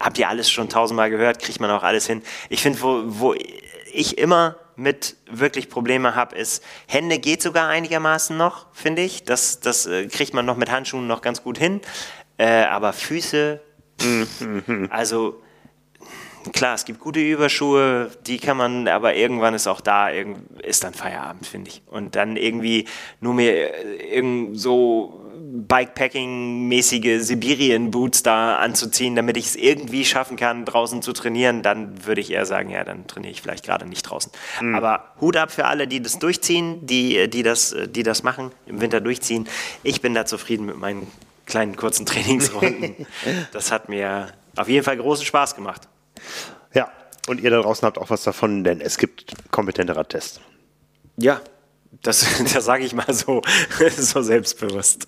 Habt ihr alles schon tausendmal gehört, kriegt man auch alles hin. Ich finde, wo, wo ich immer mit wirklich Probleme habe, ist, Hände geht sogar einigermaßen noch, finde ich. Das, das äh, kriegt man noch mit Handschuhen noch ganz gut hin. Äh, aber Füße, [laughs] also klar, es gibt gute Überschuhe, die kann man, aber irgendwann ist auch da, irgend- ist dann Feierabend, finde ich. Und dann irgendwie nur mehr äh, irgend so Bikepacking-mäßige Sibirien-Boots da anzuziehen, damit ich es irgendwie schaffen kann, draußen zu trainieren, dann würde ich eher sagen, ja, dann trainiere ich vielleicht gerade nicht draußen. Aber Hut ab für alle, die das durchziehen, die, die, das, die das machen, im Winter durchziehen. Ich bin da zufrieden mit meinen kleinen kurzen [laughs] Trainingsrunden. [laughs] das hat mir auf jeden Fall großen Spaß gemacht. Ja, und ihr da draußen habt auch was davon, denn es gibt kompetente Radtests. Ja, das, [laughs] das sage ich mal so, [laughs] so selbstbewusst.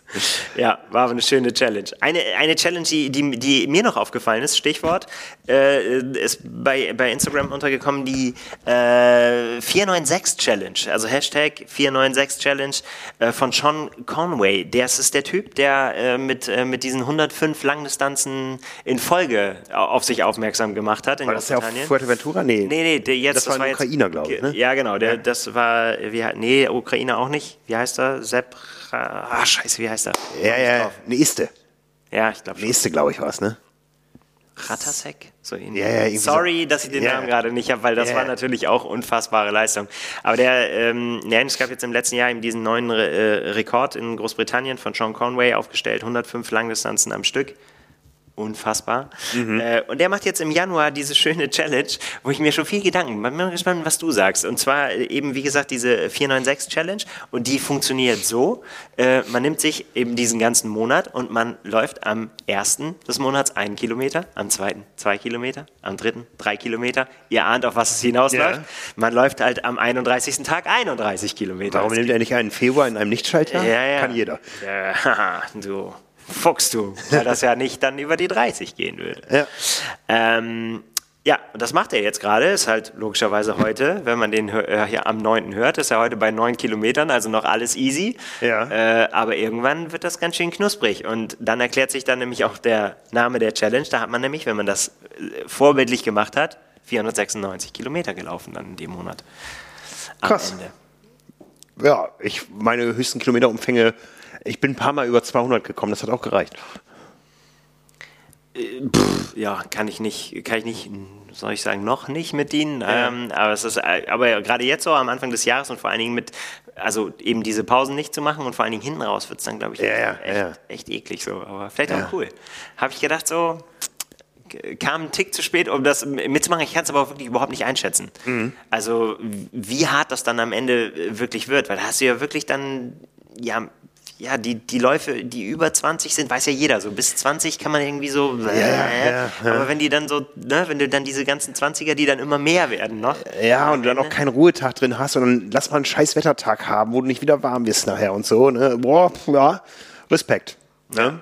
Ja, war aber eine schöne Challenge. Eine, eine Challenge, die, die, die mir noch aufgefallen ist, Stichwort, äh, ist bei, bei Instagram untergekommen, die äh, 496 Challenge, also Hashtag 496 Challenge äh, von Sean Conway. Das ist der Typ, der äh, mit, äh, mit diesen 105 Langdistanzen in Folge au- auf sich aufmerksam gemacht hat in War das ja auf. Fuerteventura? Nee. Nee, nee, der jetzt, Das war ein jetzt- Ukrainer, glaub ich, ne? Ja, genau, der, das war, wie, he- nee, Ukrainer auch nicht. Wie heißt er? Sepp, ah, scheiße, wie heißt er? Ja, ja, eine Iste. Ja, ich glaube Eine schon. Iste, glaube ich, war es, ne? Ratasek? So ähnlich. Ja, ja, irgendwie so. Sorry, dass ich den Ja. Namen gerade nicht habe, weil das war natürlich auch unfassbare Leistung. Aber der, ähm, ja, es gab jetzt im letzten Jahr eben diesen neuen Re äh, Rekord in Großbritannien von Sean Conway aufgestellt, 105 Langdistanzen am Stück. Unfassbar. Mhm. Äh, und der macht jetzt im Januar diese schöne Challenge, wo ich mir schon viel Gedanken, bin mal gespannt, was du sagst. Und zwar äh, eben, wie gesagt, diese 496 Challenge. Und die funktioniert so, äh, man nimmt sich eben diesen ganzen Monat und man läuft am ersten des Monats einen Kilometer, am zweiten zwei Kilometer, am dritten drei Kilometer. Ihr ahnt, auf was es hinausläuft. Ja. Man läuft halt am 31. Tag 31 Kilometer. Warum nimmt er nicht einen Februar in einem Nichtschaltjahr? Ja, ja. Kann jeder. Ja, [laughs] du Fuchs, du. Weil das ja nicht dann über die 30 gehen würde. Ja. Ähm, ja, und das macht er jetzt gerade. Ist halt logischerweise heute, wenn man den äh, hier am 9. hört, ist er heute bei 9 Kilometern, also noch alles easy. Ja. Äh, aber irgendwann wird das ganz schön knusprig. Und dann erklärt sich dann nämlich auch der Name der Challenge. Da hat man nämlich, wenn man das äh, vorbildlich gemacht hat, 496 Kilometer gelaufen dann in dem Monat. Am Krass. Ende. Ja, ich meine höchsten Kilometerumfänge, ich bin ein paar Mal über 200 gekommen, das hat auch gereicht. ja, kann ich nicht, kann ich nicht, soll ich sagen, noch nicht mit dienen. Ähm, aber es ist, äh, aber gerade jetzt so am Anfang des Jahres und vor allen Dingen mit, also eben diese Pausen nicht zu machen und vor allen Dingen hinten raus wird es dann, glaube ich, Ja, ja, echt, ja. echt eklig so. Aber vielleicht Ja. auch cool. Habe ich gedacht, so kam ein Tick zu spät, um das mitzumachen. Ich kann es aber wirklich überhaupt nicht einschätzen. Mhm. Also wie hart das dann am Ende äh, wirklich wird, weil da hast du ja wirklich dann, ja, ja, die, die Läufe, die über 20 sind, weiß ja jeder. So bis 20 kann man irgendwie so. ja, ja, Aber wenn die dann so, ne, wenn du dann diese ganzen 20er, die dann immer mehr werden, noch. Ja, und dann auch keinen Ruhetag drin hast und dann lass mal einen scheiß Wettertag haben, wo du nicht wieder warm wirst nachher und so. Ne? Boah, ja, Respekt. Ne?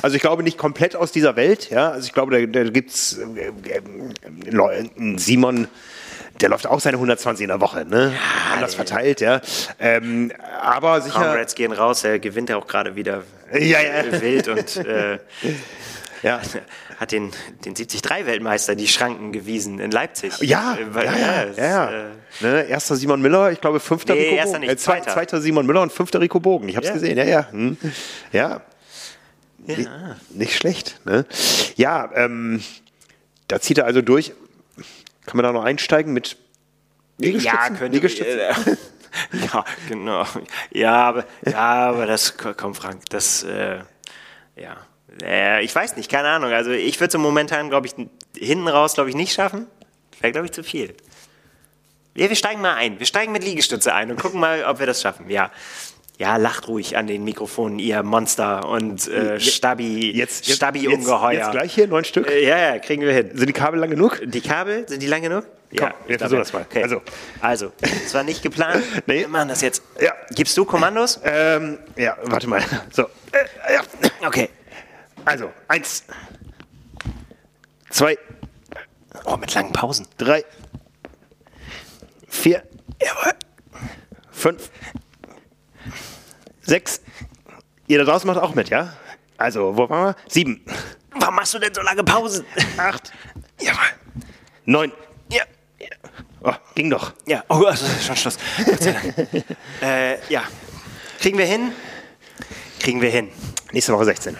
Also ich glaube nicht komplett aus dieser Welt, ja. Also ich glaube, da, da gibt es Simon, der läuft auch seine 120 in der Woche, ne? Anders verteilt, ja. Ähm, aber sicher. Comrades gehen raus, er gewinnt ja auch gerade wieder Ja, ja. wild und [laughs] äh, Ja. hat den, den 73-Weltmeister die Schranken gewiesen in Leipzig. Ja, Äh, weil- ja, ja, ja, ja. äh, ne, erster Simon Miller, ich glaube fünfter Nee, Rico erster Bogen. nicht, Äh, zwei- zweiter. zweiter Simon Miller und fünfter Rico Bogen. Ich habe es Ja. gesehen, ja, ja. Hm. Ja. Nicht, nicht schlecht. Ne? Ja, ähm, da zieht er also durch. Kann man da noch einsteigen mit Liegestützen? Ja, könnte Liegestützen? Äh, [laughs] ja, genau. Ja, aber, ja, aber das, komm, Frank, das, äh, ja. Äh, ich weiß nicht, keine Ahnung. Also ich würde es momentan, glaube ich, hinten raus, glaube ich, nicht schaffen. Wäre, glaube ich, zu viel. Ja, wir steigen mal ein. Wir steigen mit Liegestütze ein und gucken mal, ob wir das schaffen. Ja. Ja, lacht ruhig an den Mikrofonen, ihr Monster und äh, Stabi, Jetzt. Jetzt, jetzt gleich hier, neun Stück. Äh, ja, ja, kriegen wir hin. Sind die Kabel lang genug? Die Kabel, sind die lang genug? Komm, ja, wir versuchen das mal. Okay. Also. Also, es war nicht geplant. [laughs] Nee. Wir machen das jetzt. Ja. Gibst du Kommandos? Ähm, ja, warte mal. So. Äh, ja. Okay. Also, eins, zwei, Oh, mit langen Pausen. drei, vier, jawohl, fünf, sechs. Ihr da draußen macht auch mit, ja? Also, wo waren wir? Sieben, Warum machst du denn so lange Pausen? acht, jawohl, neun. Ja. Oh, ging doch. Ja, oh, also schon Schluss. Gott sei Dank. äh, ja. Kriegen wir hin? Kriegen wir hin. Nächste Woche 16.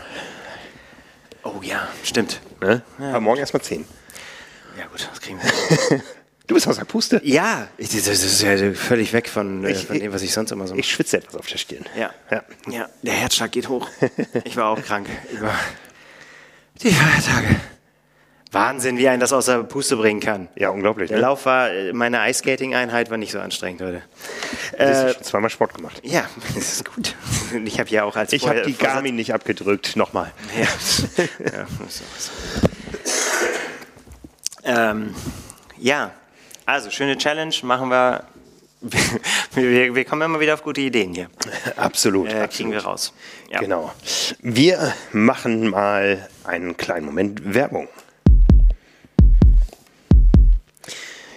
Oh ja, stimmt. Ne? Aber morgen erstmal 10. Ja gut, das kriegen wir hin. [laughs] Du bist aus der Puste. Ja, ich, das ist ja völlig weg von, äh, Ich- von dem, was ich sonst immer so mache. Ich schwitze etwas auf der Stirn. Ja. ja. ja, der Herzschlag geht hoch. [laughs] Ich war auch krank über die Feiertage. Wahnsinn, wie einen das aus der Puste bringen kann. Ja, unglaublich. Der Ne? Lauf war, äh, meine Eiskating-Einheit war nicht so anstrengend heute. Du hast Äh, schon zweimal Sport gemacht. ja, [laughs] das ist gut. Ich habe ja auch als Ich habe die Garmin nicht abgedrückt. Nochmal. Ja, [laughs] ja so, so. Ähm, ja, also schöne Challenge, machen [laughs] wir. Wir, wir kommen immer wieder auf gute Ideen hier. [laughs] Absolut. Äh, absolut. kriegen wir raus. Ja. Genau. Wir machen mal einen kleinen Moment Werbung.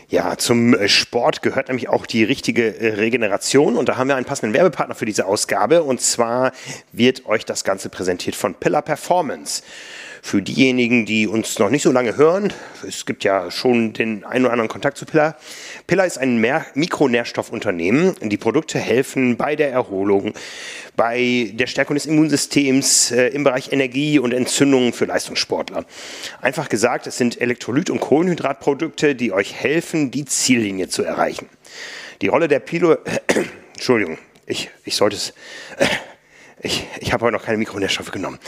Ja, zum Sport gehört nämlich auch die richtige Regeneration und da haben wir einen passenden Werbepartner für diese Ausgabe und zwar wird euch das Ganze präsentiert von Pillar Performance. Für diejenigen, die uns noch nicht so lange hören, es gibt ja schon den einen oder anderen Kontakt zu Pillar. Pillar ist ein Mer Mikronährstoffunternehmen. Die Produkte helfen bei der Erholung, bei der Stärkung des Immunsystems, äh, im Bereich Energie und Entzündungen für Leistungssportler. Einfach gesagt, es sind Elektrolyt- und Kohlenhydratprodukte, die euch helfen, die Ziellinie zu erreichen. Die Rolle der Pilo... [coughs] Entschuldigung, ich, ich sollte es... [coughs] Ich, ich habe heute noch keine Mikronährstoffe genommen.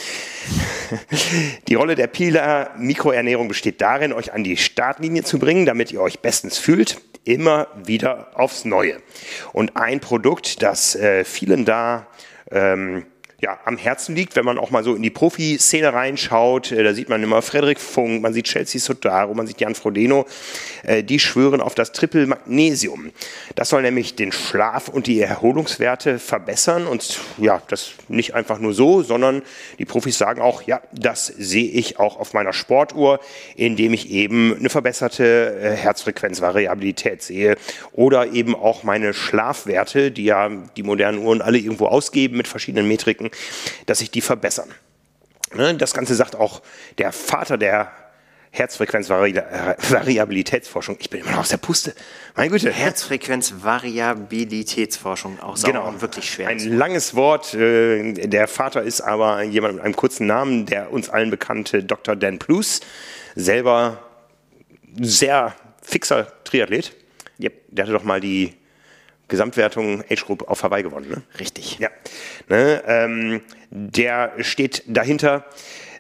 Die Rolle der Pila Mikroernährung besteht darin, euch an die Startlinie zu bringen, damit ihr euch bestens fühlt, immer wieder aufs Neue. Und ein Produkt, das äh, vielen da ähm, ja, am Herzen liegt, wenn man auch mal so in die Profi-Szene reinschaut. Äh, da sieht man immer Frederik Funk, man sieht Chelsea Sotaro, man sieht Jan Frodeno. Äh, die schwören auf das Triple Magnesium. Das soll nämlich den Schlaf und die Erholungswerte verbessern. Und ja, das nicht einfach nur so, sondern die Profis sagen auch, ja, das sehe ich auch auf meiner Sportuhr, indem ich eben eine verbesserte äh, Herzfrequenzvariabilität sehe oder eben auch meine Schlafwerte, die ja die modernen Uhren alle irgendwo ausgeben mit verschiedenen Metriken, dass sich die verbessern. Ne, Das Ganze sagt auch der Vater der Herzfrequenzvariabilitätsforschung. Ich bin immer noch aus der Puste. Meine Güte. Herzfrequenzvariabilitätsforschung, auch sauer Genau. und wirklich schwer. Ein langes Wort. äh, Der Vater ist aber jemand mit einem kurzen Namen, der uns allen bekannte Dr. Dan Plus. Selber sehr fixer Triathlet. Yep. Der hatte doch mal die Gesamtwertung Age Group auf Hawaii gewonnen. Ne? Richtig. Ja. Ne, ähm, der steht dahinter.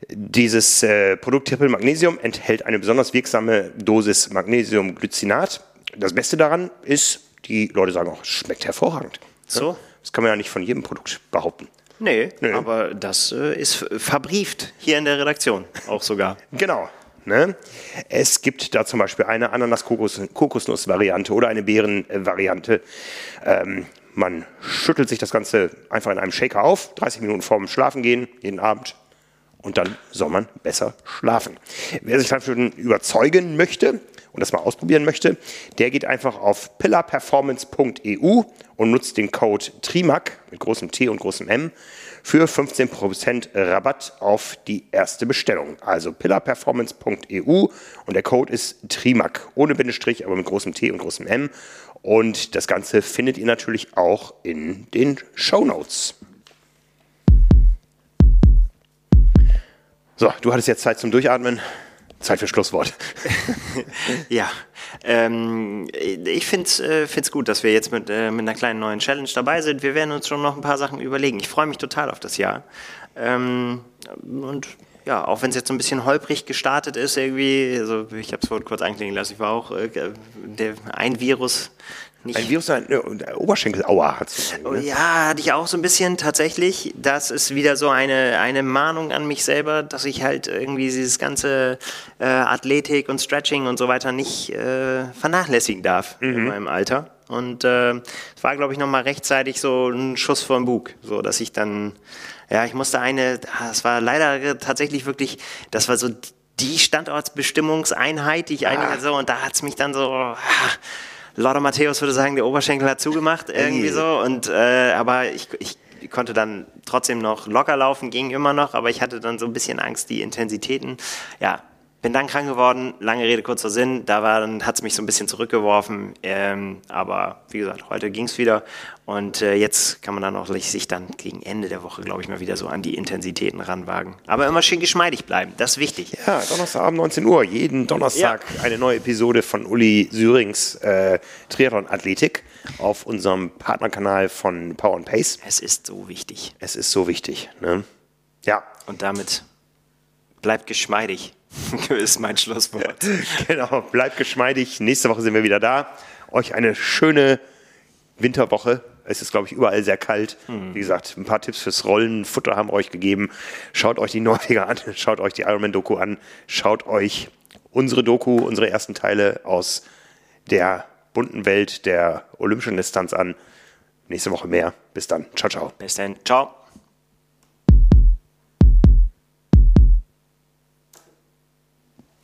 Dieses äh, Produkt Triple Magnesium enthält eine besonders wirksame Dosis Magnesiumglycinat. Das Beste daran ist, die Leute sagen auch, es schmeckt hervorragend. So? Das kann man ja nicht von jedem Produkt behaupten. Nee, Nee. aber das äh, ist verbrieft hier in der Redaktion auch sogar. [laughs] Genau. Ne? Es gibt da zum Beispiel eine Ananas-Kokosnuss-Variante oder eine Beeren-Variante. Ähm, man schüttelt sich das Ganze einfach in einem Shaker auf, 30 Minuten vorm Schlafen gehen, jeden Abend. Und dann soll man besser schlafen. Wer sich davon überzeugen möchte und das mal ausprobieren möchte, der geht einfach auf pillarperformance.eu und nutzt den Code TRIMAC mit großem T und großem M für 15% Rabatt auf die erste Bestellung. Also pillarperformance.eu und der Code ist TRIMAC ohne Bindestrich, aber mit großem T und großem M. Und das Ganze findet ihr natürlich auch in den Show Notes. So, du hattest jetzt Zeit zum Durchatmen. Zeit für Schlusswort. [laughs] Ja, ähm, ich finde es äh, gut, dass wir jetzt mit, äh, mit einer kleinen neuen Challenge dabei sind. Wir werden uns schon noch ein paar Sachen überlegen. Ich freue mich total auf das Jahr. Ähm, und ja, auch wenn es jetzt so ein bisschen holprig gestartet ist, irgendwie, also ich habe es vorhin kurz anklingen lassen, ich war auch äh, der, ein Virus nicht. Ein Virus, ein äh, Oberschenkel-Aua hat ne? Ja, hatte ich auch so ein bisschen tatsächlich. Das ist wieder so eine, eine Mahnung an mich selber, dass ich halt irgendwie dieses ganze äh, Athletik und Stretching und so weiter nicht äh, vernachlässigen darf mhm. in meinem Alter. Und äh, es war, glaube ich, nochmal rechtzeitig so ein Schuss vor den Bug, so dass ich dann, ja, ich musste eine, es war leider tatsächlich wirklich, das war so die Standortsbestimmungseinheit, die ich ah. eigentlich so, und da hat's mich dann so, ah, Laura Matthäus würde sagen, der Oberschenkel hat zugemacht, irgendwie so. Und äh, aber ich, ich konnte dann trotzdem noch locker laufen, ging immer noch, aber ich hatte dann so ein bisschen Angst, die Intensitäten, ja, bin dann krank geworden, lange Rede, kurzer Sinn. Da hat es mich so ein bisschen zurückgeworfen. Ähm, aber wie gesagt, heute ging es wieder. Und äh, jetzt kann man dann auch sich dann gegen Ende der Woche, glaube ich, mal wieder so an die Intensitäten ranwagen. Aber immer schön geschmeidig bleiben, das ist wichtig. Ja, Donnerstagabend 19 Uhr. Jeden Donnerstag ja. eine neue Episode von Uli Syrings äh, Triathlon Athletik auf unserem Partnerkanal von Power and Pace. Es ist so wichtig. Es ist so wichtig. Ne? Ja. Und damit bleibt geschmeidig. [laughs] ist mein Schlusswort. [laughs] genau, bleibt geschmeidig. Nächste Woche sind wir wieder da. Euch eine schöne Winterwoche. Es ist, glaube ich, überall sehr kalt. Mhm. Wie gesagt, ein paar Tipps fürs Rollen, Futter haben wir euch gegeben. Schaut euch die Norweger an, [laughs] schaut euch die Ironman-Doku an, schaut euch unsere Doku, unsere ersten Teile aus der bunten Welt der olympischen Distanz an. Nächste Woche mehr. Bis dann. Ciao, ciao. Bis dann. Ciao.